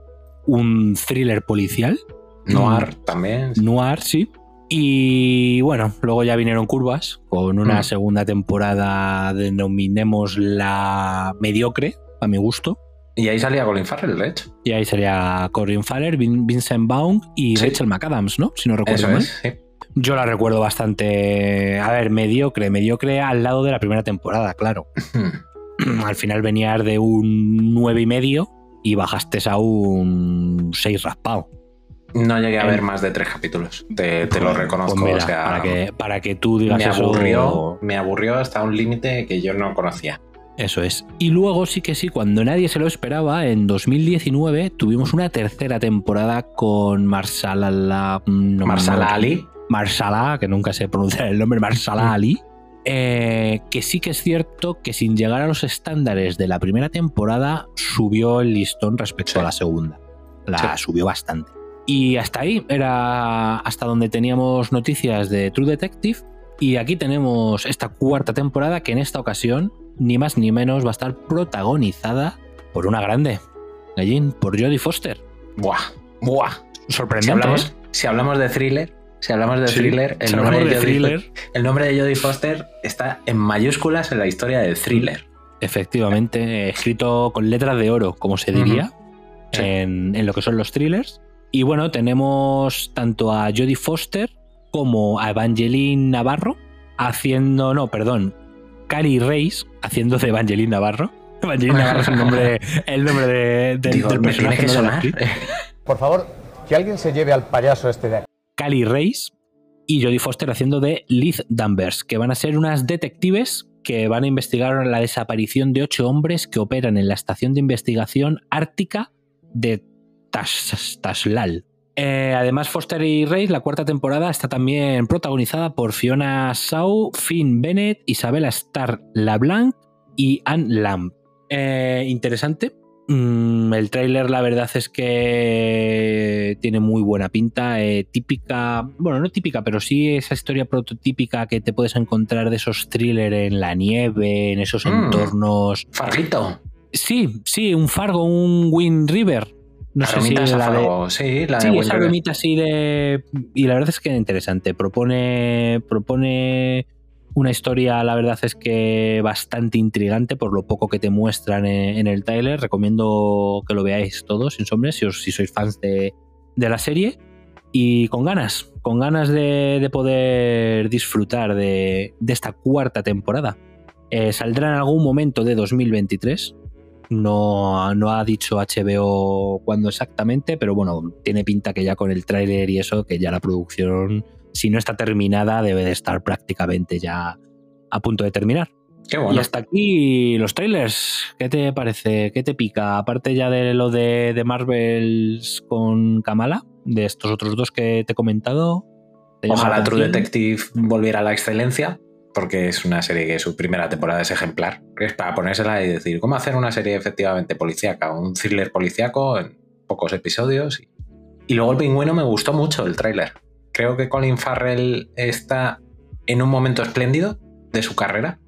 un thriller policial. Noir también. Noir, sí. Y bueno, luego ya vinieron curvas con una Mm. segunda temporada, denominémosla mediocre, a mi gusto. Y ahí salía Colin Farrell, de hecho. Y ahí Corinne Faller, Vin- Vincent Vaughn y Sí. Rachel McAdams, ¿no? Si no recuerdo Eso mal. es, sí. Yo la recuerdo bastante, a ver, mediocre, mediocre al lado de la primera temporada, claro. [LAUGHS] al final venías de un nueve y medio y bajaste a un 6 raspado. No llegué a ver más de tres capítulos. Te, te lo Pues reconozco. mira, o sea, para, que, para que tú digas me eso. aburrió, me aburrió hasta un límite que yo no conocía. Eso es. Y luego sí que sí, cuando nadie se lo esperaba, en 2019 tuvimos una tercera temporada con Marsala... No, Marsala no- Ali. Marsala, que nunca sé pronunciar el nombre, Marsala Mm. Ali. eh, que sí que es cierto que sin llegar a los estándares de la primera temporada subió el listón respecto Sí. a la segunda. La Sí. subió bastante. Y hasta ahí era hasta donde teníamos noticias de True Detective. Y aquí tenemos esta cuarta temporada que en esta ocasión, ni más ni menos, va a estar protagonizada por una grande. Gallín, por Jodie Foster. Buah, buah. Sorprendente. Si hablamos, ¿eh? si hablamos de thriller, si hablamos de Sí. thriller, el Si nombre hablamos de, de Jodie, thriller. el nombre de Jodie Foster está en mayúsculas en la historia de thriller. Efectivamente, escrito con letras de oro, como se diría, Sí. en, en lo que son los thrillers. Y bueno, tenemos tanto a Jodie Foster como a Evangeline Navarro haciendo, no, perdón, Cari Reis haciendo de Evangeline Navarro. [LAUGHS] Evangeline Navarro es el nombre, el nombre de- del, Digo, personaje. que sonar. [LAUGHS] Por favor, que alguien se lleve al payaso este de aquí. Cali Reis y Jodie Foster haciendo de Liz Danvers, que van a ser unas detectives que van a investigar la desaparición de ocho hombres que operan en la estación de investigación ártica de Taslal. Eh, además, Foster y Rey, la cuarta temporada, está también protagonizada por Fiona Shaw, Finn Bennett, Isabella Star LaBlanc y Anne Lamb. Eh, interesante. Mm, el tráiler, la verdad es que tiene muy buena pinta. eh, típica, bueno, no típica, pero sí esa historia prototípica que te puedes encontrar de esos thrillers en la nieve, en esos Mm. entornos. Farguito. Sí, sí, un Fargo, un Wind River. No sé si la de, sí, la de sí, Wind esa bromita así de. Y la verdad es que es interesante. Propone. Propone una historia, la verdad es que bastante intrigante por lo poco que te muestran en, el trailer. Recomiendo que lo veáis todos, sin sombras, si, os- si sois fans de, de la serie. Y con ganas, con ganas de, de poder disfrutar de, de esta cuarta temporada. Eh, saldrá en algún momento de 2023. No, no ha dicho HBO cuándo exactamente, pero bueno, tiene pinta que ya con el tráiler y eso, que ya la producción, si no está terminada, debe de estar prácticamente ya a punto de terminar. Qué bueno. Y hasta aquí los trailers. ¿Qué te parece? ¿Qué te pica? Aparte ya de lo de, de Marvels con Kamala, de estos otros dos que te he comentado. ¿te llama Ojalá True? Detective volviera a la excelencia, porque es una serie que su primera temporada es ejemplar. Es para ponérsela y decir cómo hacer una serie efectivamente policíaca, un thriller policíaco en pocos episodios. Y, luego el pingüino me gustó mucho el tráiler. Creo que Colin Farrell está en un momento espléndido de su carrera.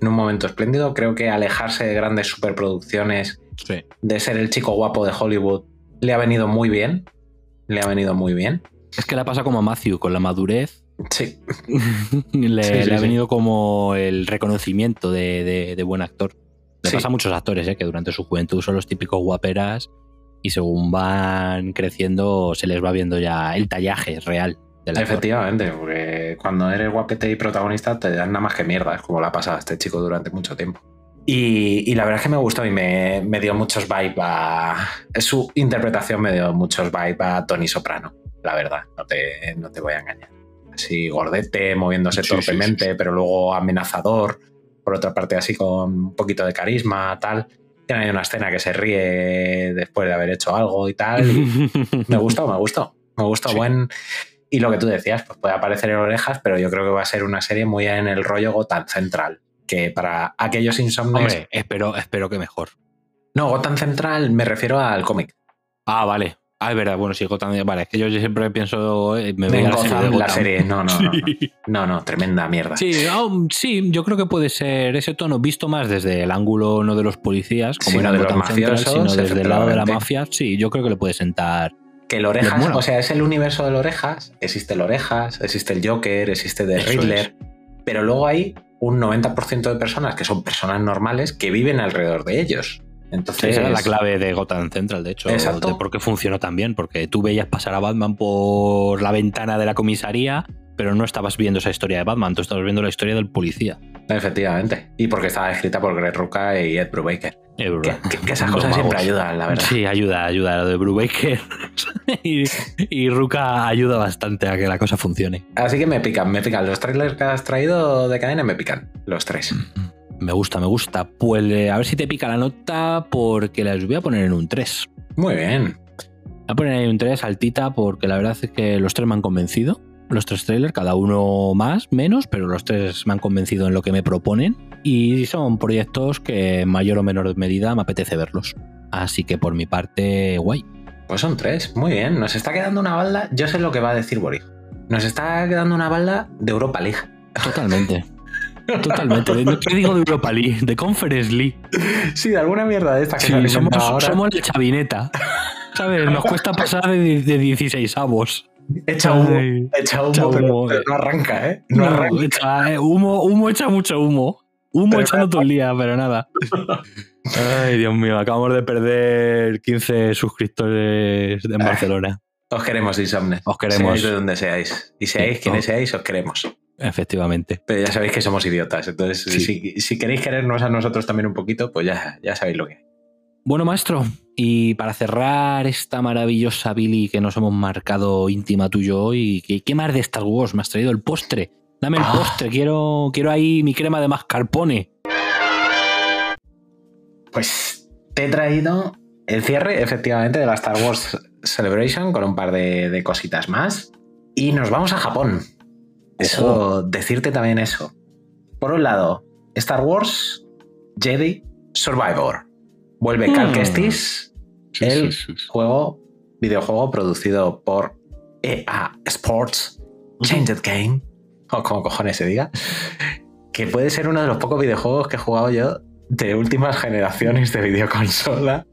En un momento espléndido. Creo que alejarse de grandes superproducciones, Sí. de ser el chico guapo de Hollywood, le ha venido muy bien. Le ha venido muy bien. Es que la pasa como a Matthew, con la madurez. Sí, [LAUGHS] le, Sí, sí, le ha venido como el reconocimiento de, de- de buen actor. Le pasa a muchos actores, ¿eh? que durante su juventud son los típicos guaperas y según van creciendo se les va viendo ya el tallaje real del actor. Efectivamente, porque cuando eres guapete y protagonista te dan nada más que mierda, es como la ha pasado a este chico durante mucho tiempo. Y, y la verdad es que me gustó y me, me dio muchos vibes a. Su interpretación me dio muchos vibes a Tony Soprano, la verdad, no te, no te voy a engañar. Así gordete, moviéndose Sí, sí, torpemente, pero luego amenazador, por otra parte así con un poquito de carisma, tal. Tiene ahí una escena que se ríe después de haber hecho algo y tal. y- [LAUGHS] me gustó, me gustó. Me gustó. Buen. Y lo que tú decías, pues puede aparecer en orejas, pero yo creo que va a ser una serie muy en el rollo Gotham Central. Que para aquellos insomnes. Hombre, espero, espero que mejor. No, Gotham Central me refiero al cómic. Ah, vale. Ah, es verdad, bueno, sí, Gotham, vale, es que yo siempre pienso, eh, me De veía la serie de Gotham, la Gotham. serie. No, no, no. [LAUGHS] Sí. No, no, tremenda mierda. Sí, ah, sí, yo creo que puede ser ese tono visto más desde el ángulo no de los policías, como Sino era de los Central, mafiosos, sino desde el lado de la mafia. Sí, yo creo que le puede sentar. Que el Orejas, o sea, es el universo del Orejas. Existe el Orejas, existe el Joker, existe The Eso Riddler. Pero luego hay un 90% de personas que son personas normales que viven alrededor de ellos. Entonces, Esa era la clave de Gotham Central, de hecho, Exacto. de por qué funcionó tan bien, porque tú veías pasar a Batman por la ventana de la comisaría, pero no estabas viendo esa historia de Batman, tú estabas viendo la historia del policía. Efectivamente. Y porque estaba escrita por Greg Rucka y Ed Brubaker. Que, que- que esas cosas siempre ayudan, la verdad. Sí, ayuda, ayuda. Lo de Brubaker [LAUGHS] y, y Ruka ayuda bastante a que la cosa funcione. Así que me pican, me pican. Los trailers que has traído de cadena me pican. Los tres. Me gusta, me gusta. Pues eh, a ver si te pica la nota porque las voy a poner en un 3. Muy bien. Voy a poner en un 3 altita porque la verdad es que los tres me han convencido. Los tres trailers, cada uno más, menos, pero los tres me han convencido en lo que me proponen. Y son proyectos que en mayor o menor medida me apetece verlos. Así que por mi parte, guay. Pues son tres. Muy bien. Nos está quedando una balda. Yo sé lo que va a decir Boris. Nos está quedando una balda de Europa League. Totalmente. [LAUGHS] Totalmente. ¿De- ¿Qué digo de Europa League? De Conference League. Sí, de alguna mierda de esta que Sí, se somos, ahora. somos la chavineta. ¿Sabes? Nos cuesta pasar de, de 16 avos. Echa humo, Ay, echa humo, echa pero, humo, pero no arranca, ¿eh? No, No, arranca. echa, eh, humo, humo echa mucho humo. Humo Pero echando todo el día, pero nada. Ay, Dios mío, acabamos de perder 15 suscriptores en Ah. Barcelona. Os queremos, Insomnes. Os queremos. Seáis de donde seáis. Y seáis Sí, quienes seáis, os queremos. Efectivamente. Pero ya sabéis que somos idiotas. Entonces, Sí. si, si queréis querernos a nosotros también un poquito, pues ya, ya sabéis lo que hay. Bueno, maestro, Y para cerrar esta maravillosa Billy que nos hemos marcado íntima tú y yo hoy, ¿qué, qué más de Star Wars? Me has traído el postre. Dame el Ah. postre, quiero, quiero ahí mi crema de mascarpone. Pues te he traído el cierre, efectivamente, de la Star Wars Celebration con un par de, de cositas más. Y nos vamos a Japón. Eso, decirte también eso. Por un lado, Star Wars Jedi Survivor. Vuelve Cal Hmm. Kestis, el juego, videojuego producido por EA Sports Changed Game, o como cojones se diga, que puede ser uno de los pocos videojuegos que he jugado yo de últimas generaciones de videoconsola.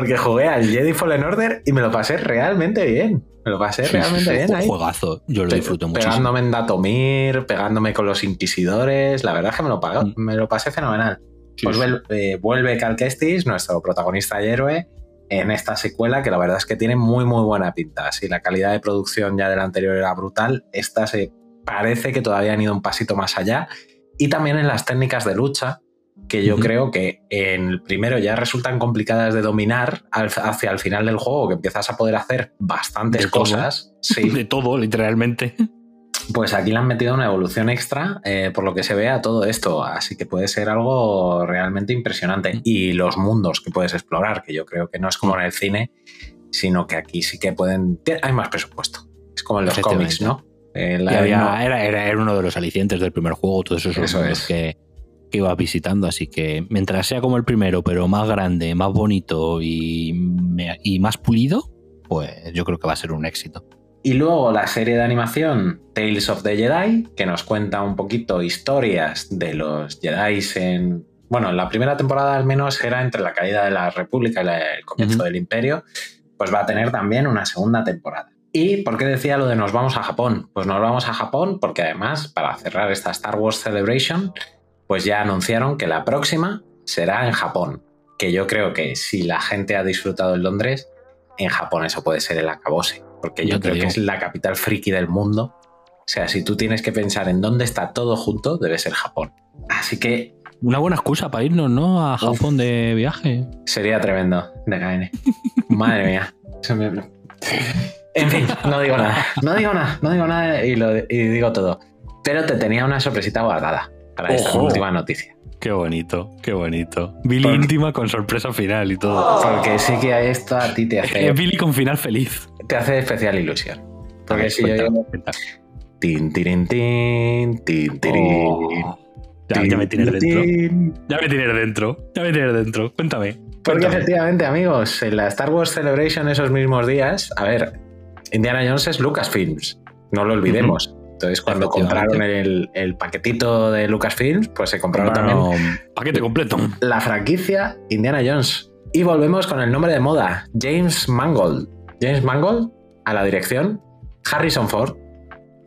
Porque jugué al Jedi Fallen Order y me lo pasé realmente bien. Me lo pasé Sí, realmente sí, bien ahí. Juegazo, yo lo disfruto muchísimo. Pegándome en Datomir, pegándome con los inquisidores. La verdad es que me lo, pago- Mm. me lo pasé fenomenal. Sí, pues eh, vuelve Cal Kestis, nuestro protagonista y héroe, en esta secuela que la verdad es que tiene muy muy buena pinta. Si la calidad de producción ya de la anterior era brutal, esta se parece que todavía han ido un pasito más allá. Y también en las técnicas de lucha, que yo creo que en el primero ya resultan complicadas de dominar al- hacia el final del juego, que empiezas a poder hacer bastantes De todo. cosas. Sí. [LAUGHS] De todo, literalmente. Pues aquí le han metido una evolución extra, eh, por lo que se ve a todo esto, así que puede ser algo realmente impresionante. Y los mundos que puedes explorar, que yo creo que no es como en el cine, sino que aquí sí que pueden... Hay más presupuesto. Es como en los cómics, ¿no? Eh, la- había- era, era- era uno de los alicientes del primer juego, todos esos Eso mundos es. que, que ibas visitando. Así que mientras sea como el primero, pero más grande, más bonito y, me- y más pulido, pues yo creo que va a ser un éxito. Y luego la serie de animación Tales of the Jedi, que nos cuenta un poquito historias de los Jedi en... Bueno, en la primera temporada al menos era entre la caída de la República y el comienzo del Imperio, pues va a tener también una segunda temporada. ¿Y por qué decía lo de nos vamos a Japón? Pues nos vamos a Japón porque además, para cerrar esta Star Wars Celebration, pues ya anunciaron que la próxima será en Japón. Que yo creo que si la gente ha disfrutado en Londres, en Japón eso puede ser el acabose. Porque yo creo que es la capital friki del mundo. O sea, si tú tienes que pensar en dónde está todo junto, debe ser Japón. Así que Una buena excusa para irnos, ¿no? A Japón de viaje. sería tremendo de KN. Madre mía. En fin, no digo nada. No digo nada, no digo nada y, lo- y digo todo. Pero te tenía una sorpresita guardada para esta Ojo. última noticia. Qué bonito, qué bonito. Billy Por- íntima con sorpresa final y todo. Porque sí que esto a ti te hace, Es Billy con final feliz. te hace especial ilusión. Porque ver, si yo tin, tirin, tin, tin, tirin, Oh, ya, ya me tienes dentro. Ya me tienes dentro. Ya me tienes dentro. Cuéntame. Porque efectivamente, amigos, en la Star Wars Celebration esos mismos días, a ver, Indiana Jones es Lucasfilms, no lo olvidemos. Entonces, cuando compraron el, el paquetito de Lucasfilms, pues se compraron también paquete completo. la franquicia Indiana Jones. Y volvemos con el nombre de moda, James Mangold. James Mangold a la dirección, Harrison Ford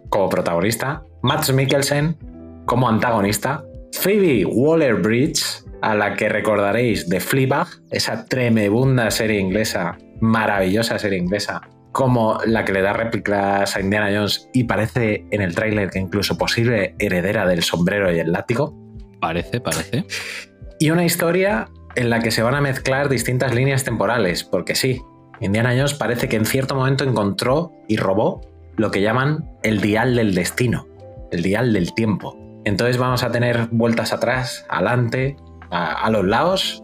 como protagonista, Matt Mikkelsen como antagonista, Phoebe Waller-Bridge, a la que recordaréis de Fleabag, esa tremebunda serie inglesa, maravillosa serie inglesa, como la que le da réplicas a Indiana Jones y parece en el tráiler que incluso posible heredera del sombrero y el látigo. Parece, parece. Y una historia en la que se van a mezclar distintas líneas temporales, porque sí, Indiana Jones parece que en cierto momento encontró y robó lo que llaman el dial del destino, el dial del tiempo. Entonces vamos a tener vueltas atrás, adelante, a, a los lados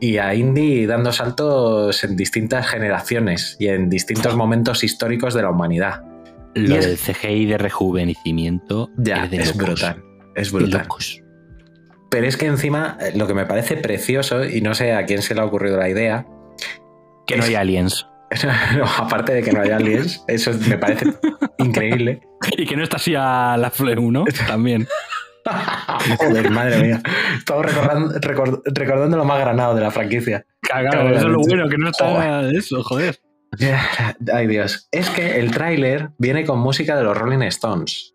y a Indy dando saltos en distintas generaciones y en distintos momentos históricos de la humanidad. Lo es- del CGI de rejuvenecimiento Ya, es de es locos. brutal. Es brutal. locos. Pero es que encima eh, lo que me parece precioso, y no sé a quién se le ha ocurrido la idea, Que no hay aliens. [LAUGHS] No, aparte de que no haya aliens, eso me parece [LAUGHS] increíble. Y que no está así a la Fle 1 también. [LAUGHS] Joder, madre mía. Estamos recordando, recor- recordando lo más granado de la franquicia. Cagado, eso es lo bueno, que no está Joder. eso, joder. Ay, Dios. Es que el tráiler viene con música de los Rolling Stones.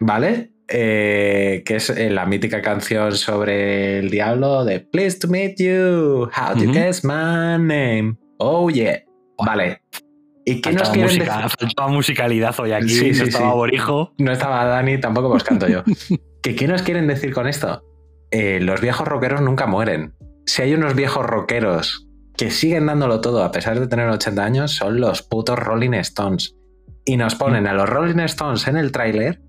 ¿Vale? Eh, que es eh, la mítica canción sobre el diablo de Pleased to meet you. How do you Ujú. guess my name? Oh, yeah. Vale. ¿Y qué nos Faltaba, quieren música, decir? faltaba musicalidad hoy aquí. Sí, no sí, estaba sí. Borijo. No estaba Dani, tampoco pues canto yo. [LAUGHS] ¿Que ¿Qué nos quieren decir con esto? Eh, los viejos rockeros nunca mueren. Si hay unos viejos rockeros que siguen dándolo todo a pesar de tener 80 años son los putos Rolling Stones. Y nos ponen a los Rolling Stones en el tráiler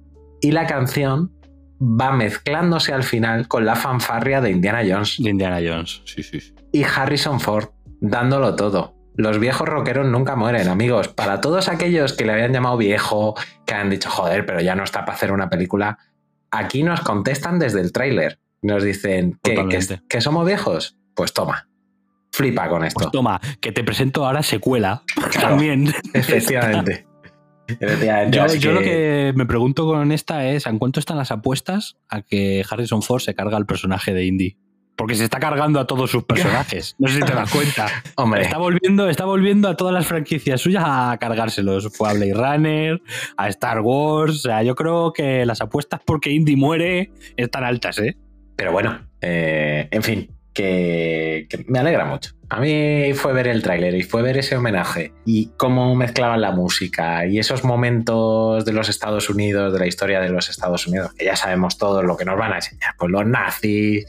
y la canción va mezclándose al final con la fanfarria de Indiana Jones. De Indiana Jones, sí, sí, sí. Y Harrison Ford dándolo todo. Los viejos rockeros nunca mueren, amigos. Para todos aquellos que le habían llamado viejo, que han dicho, joder, pero ya no está para hacer una película, aquí nos contestan desde el tráiler. Nos dicen, ¿qué, ¿Que, que somos viejos? Pues toma, flipa con esto. Pues toma, que te presento ahora secuela también. [LAUGHS] Efectivamente. yo, yo lo que me pregunto con esta es: ¿en cuánto están las apuestas a que Harrison Ford se carga al personaje de Indy? Porque se está cargando a todos sus personajes. No sé si te das cuenta. [LAUGHS] Hombre. Está volviendo, está volviendo a todas las franquicias suyas a cargárselos. Fue a Blade Runner, a Star Wars. O sea, yo creo que las apuestas porque Indy muere están altas, ¿eh? Pero bueno, eh, en fin, que, me alegra mucho. A mí fue ver el tráiler y fue ver ese homenaje y cómo mezclaban la música y esos momentos de los Estados Unidos, de la historia de los Estados Unidos, que ya sabemos todo lo que nos van a enseñar, pues los nazis,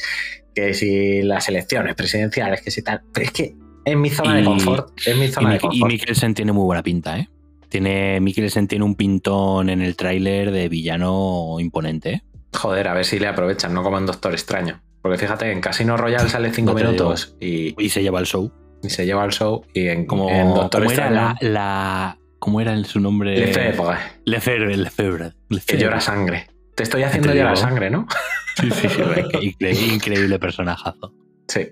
que si las elecciones presidenciales, que si tal. Pero es que en mi zona de confort, en mi zona y, de confort. Y Mikkelsen tiene muy buena pinta, ¿eh? Tiene, Mikkelsen tiene un pintón en el tráiler de villano imponente, ¿eh? Joder, a ver si le aprovechan, no como en Doctor Extraño. Porque fíjate, en Casino Royale [LAUGHS] sale 5 minutos y, y se lleva el show. Y se lleva el show y en, como, en Doctor ¿cómo Extraño. Era la, la, ¿Cómo era su nombre? Lefebvre. Lefebvre, Lefebvre. Que llora sangre. Te estoy haciendo llorar sangre, ¿no? Sí, sí, sí. increíble, increíble personajazo. Sí.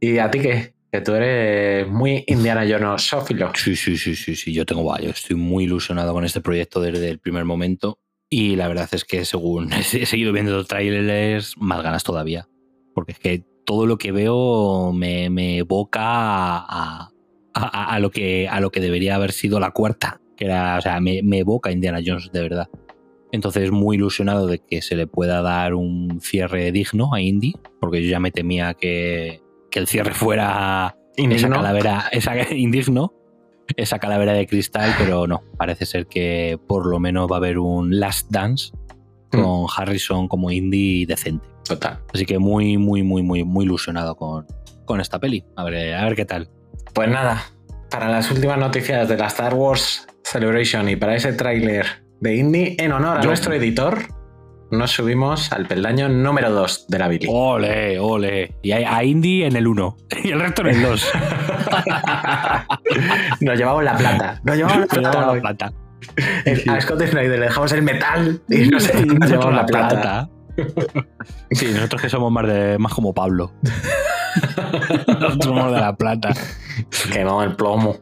¿Y a ti qué? Que tú eres muy Indiana Jones sófilo. Sí, sí, sí, sí, sí. Yo tengo yo Estoy muy ilusionado con este proyecto desde el primer momento. Y la verdad es que según [LAUGHS] he seguido viendo los trailers, más ganas todavía. Porque es que todo lo que veo me, me evoca a, a, a, lo que, a lo que debería haber sido la cuarta. Que era, o sea, me, me evoca Indiana Jones de verdad. Entonces, muy ilusionado de que se le pueda dar un cierre digno a Indy, porque yo ya me temía que, que el cierre fuera Indigno. esa calavera, esa [LAUGHS] indigno, esa calavera de cristal, pero no, parece ser que por lo menos va a haber un Last Dance con Harrison como Indy decente. Total. Así que muy, muy, muy, muy, muy ilusionado con, con esta peli. A ver, a ver qué tal. Pues nada, para las últimas noticias de la Star Wars Celebration y para ese tráiler de Indy, en honor a Yo- nuestro editor, nos subimos al peldaño número 2 de la Billy. Ole, ole. Y a, Indy en el 1 [LAUGHS] y el resto en el 2. [LAUGHS] Nos llevamos la plata. Nos llevamos la plata. la hoy. plata. El- A Scott Snyder le dejamos el metal y nos, Sí, nos llevamos la plata. Sí, nosotros que somos más, de, más como Pablo. [LAUGHS] nosotros somos de la plata. Quemamos el plomo.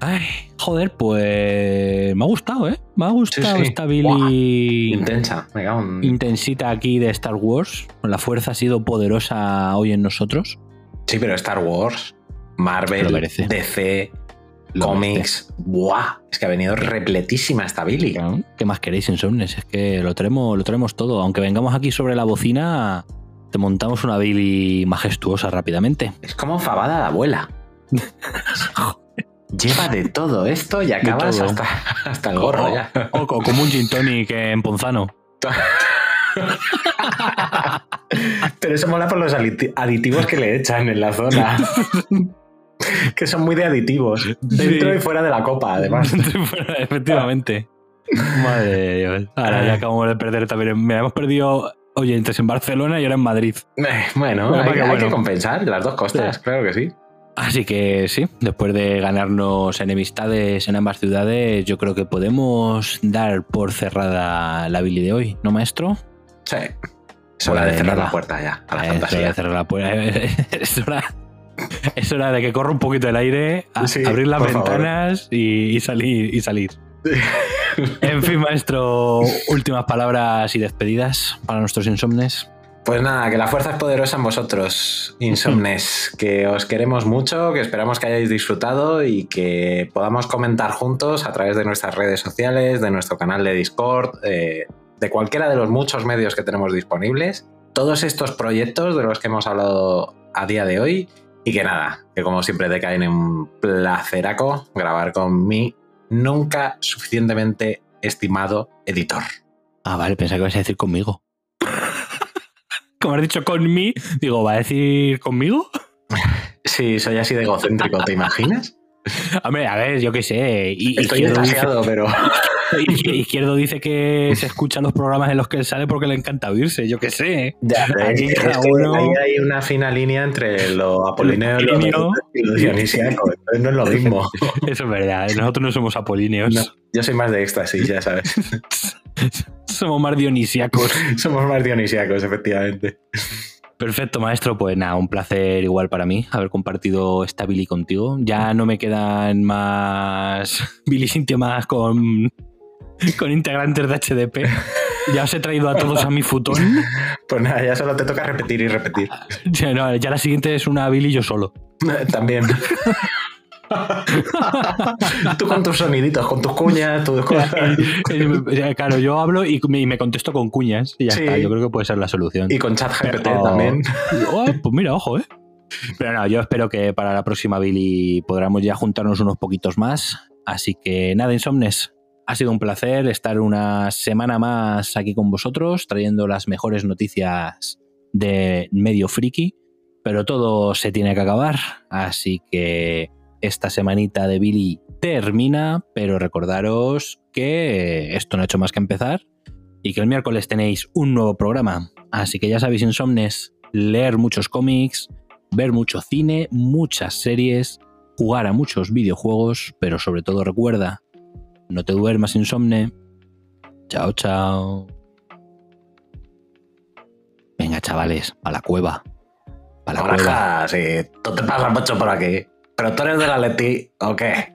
Ay, joder, pues me ha gustado, ¿eh? Me ha gustado Sí, sí. esta Billy Intensa. Me cago en- intensita aquí de Star Wars. La fuerza ha sido poderosa hoy en nosotros. Sí, pero Star Wars, Marvel. DC, Lo cómics. ¡Buah! Es que ha venido repletísima esta Billy. ¿Qué más queréis, Insomnes? Es que lo tenemos, lo tenemos todo. Aunque vengamos aquí sobre la bocina, te montamos una Billy majestuosa rápidamente. Es como fabada de abuela. [LAUGHS] Lleva de todo esto y acabas hasta, [LAUGHS] hasta el gorro O- ya. O, o como un gin tonic en Ponzano. Pero eso mola por los aditi- aditivos que le echan en la zona. [LAUGHS] que son muy de aditivos. Dentro Sí. y fuera de la copa, además. [LAUGHS] Efectivamente. Madre de Dios. Ahora ya acabamos de perder también. Mira, hemos perdido oyentes en Barcelona y ahora en Madrid. Eh, Bueno, hay, que hay bueno. que compensar las dos costas, claro que sí. Así que sí, después de ganarnos enemistades en ambas ciudades, yo creo que podemos dar por cerrada la Billy de hoy, ¿no, maestro? Sí. Es hora de Pues cerrar nada. la puerta ya, a la Es hora de cerrar la puerta. [LAUGHS] Es hora, es hora de que corra un poquito el aire, a- Sí, abrir las ventanas y, y salir. Y salir. En fin, maestro, últimas palabras y despedidas para nuestros insomnes. Pues nada, que la fuerza es poderosa en vosotros, insomnes, [LAUGHS] que os queremos mucho, que esperamos que hayáis disfrutado y que podamos comentar juntos a través de nuestras redes sociales, de nuestro canal de Discord, eh, de cualquiera de los muchos medios que tenemos disponibles, todos estos proyectos de los que hemos hablado a día de hoy y que nada, que como siempre te caen en un placeraco grabar con mi nunca suficientemente estimado editor. Ah, vale, pensaba que ibas a decir conmigo. Como has dicho con mí, digo, ¿va a decir conmigo? Sí, soy así de egocéntrico, ¿te imaginas? Hombre, a ver, yo qué sé. Y, Estoy extasiado, pero. Izquierdo dice que se escuchan los programas en los que él sale porque le encanta oírse, yo qué sé. Ya, Aquí es cada uno... Ahí hay una fina línea entre lo apolíneo y lo dionisiaco. Entonces no es lo mismo. Eso es verdad. Nosotros no somos apolíneos. No, yo soy más de éxtasis, ya sabes. [LAUGHS] somos más dionisiacos. [LAUGHS] somos más dionisiacos, efectivamente. Perfecto, maestro. Pues nada, un placer igual para mí haber compartido esta Billy contigo. Ya no me quedan más [LAUGHS] Billy más con, con integrantes de HDP. Ya os he traído a todos a mi futón. [LAUGHS] Pues nada, ya solo te toca repetir y repetir. Ya, no, ya la siguiente es una Billy yo solo. También. [LAUGHS] Tú con tus soniditos, con tus cuñas, tus cosas. [LAUGHS] Claro, yo hablo y me, contesto con cuñas y ya está. Yo creo que puede ser la solución. Y con chat GPT también. [LAUGHS] Oh, pues mira, ojo, ¿eh? Pero no, yo espero que para la próxima Billy podamos ya juntarnos unos poquitos más. Así que nada, Insomnes. Ha sido un placer estar una semana más aquí con vosotros, trayendo las mejores noticias de medio friki. Pero todo se tiene que acabar. Así que esta semanita de Billy termina, pero recordaros que esto no ha hecho más que empezar y que el miércoles tenéis un nuevo programa. Así que ya sabéis, insomnes, leer muchos cómics, ver mucho cine, muchas series, jugar a muchos videojuegos, pero sobre todo recuerda, no te duermas insomne. Chao, chao. Venga, chavales, a la cueva. A la cueva. Sí, tú te pasas mucho por aquí. ¿Pero tú eres de la Leti o qué?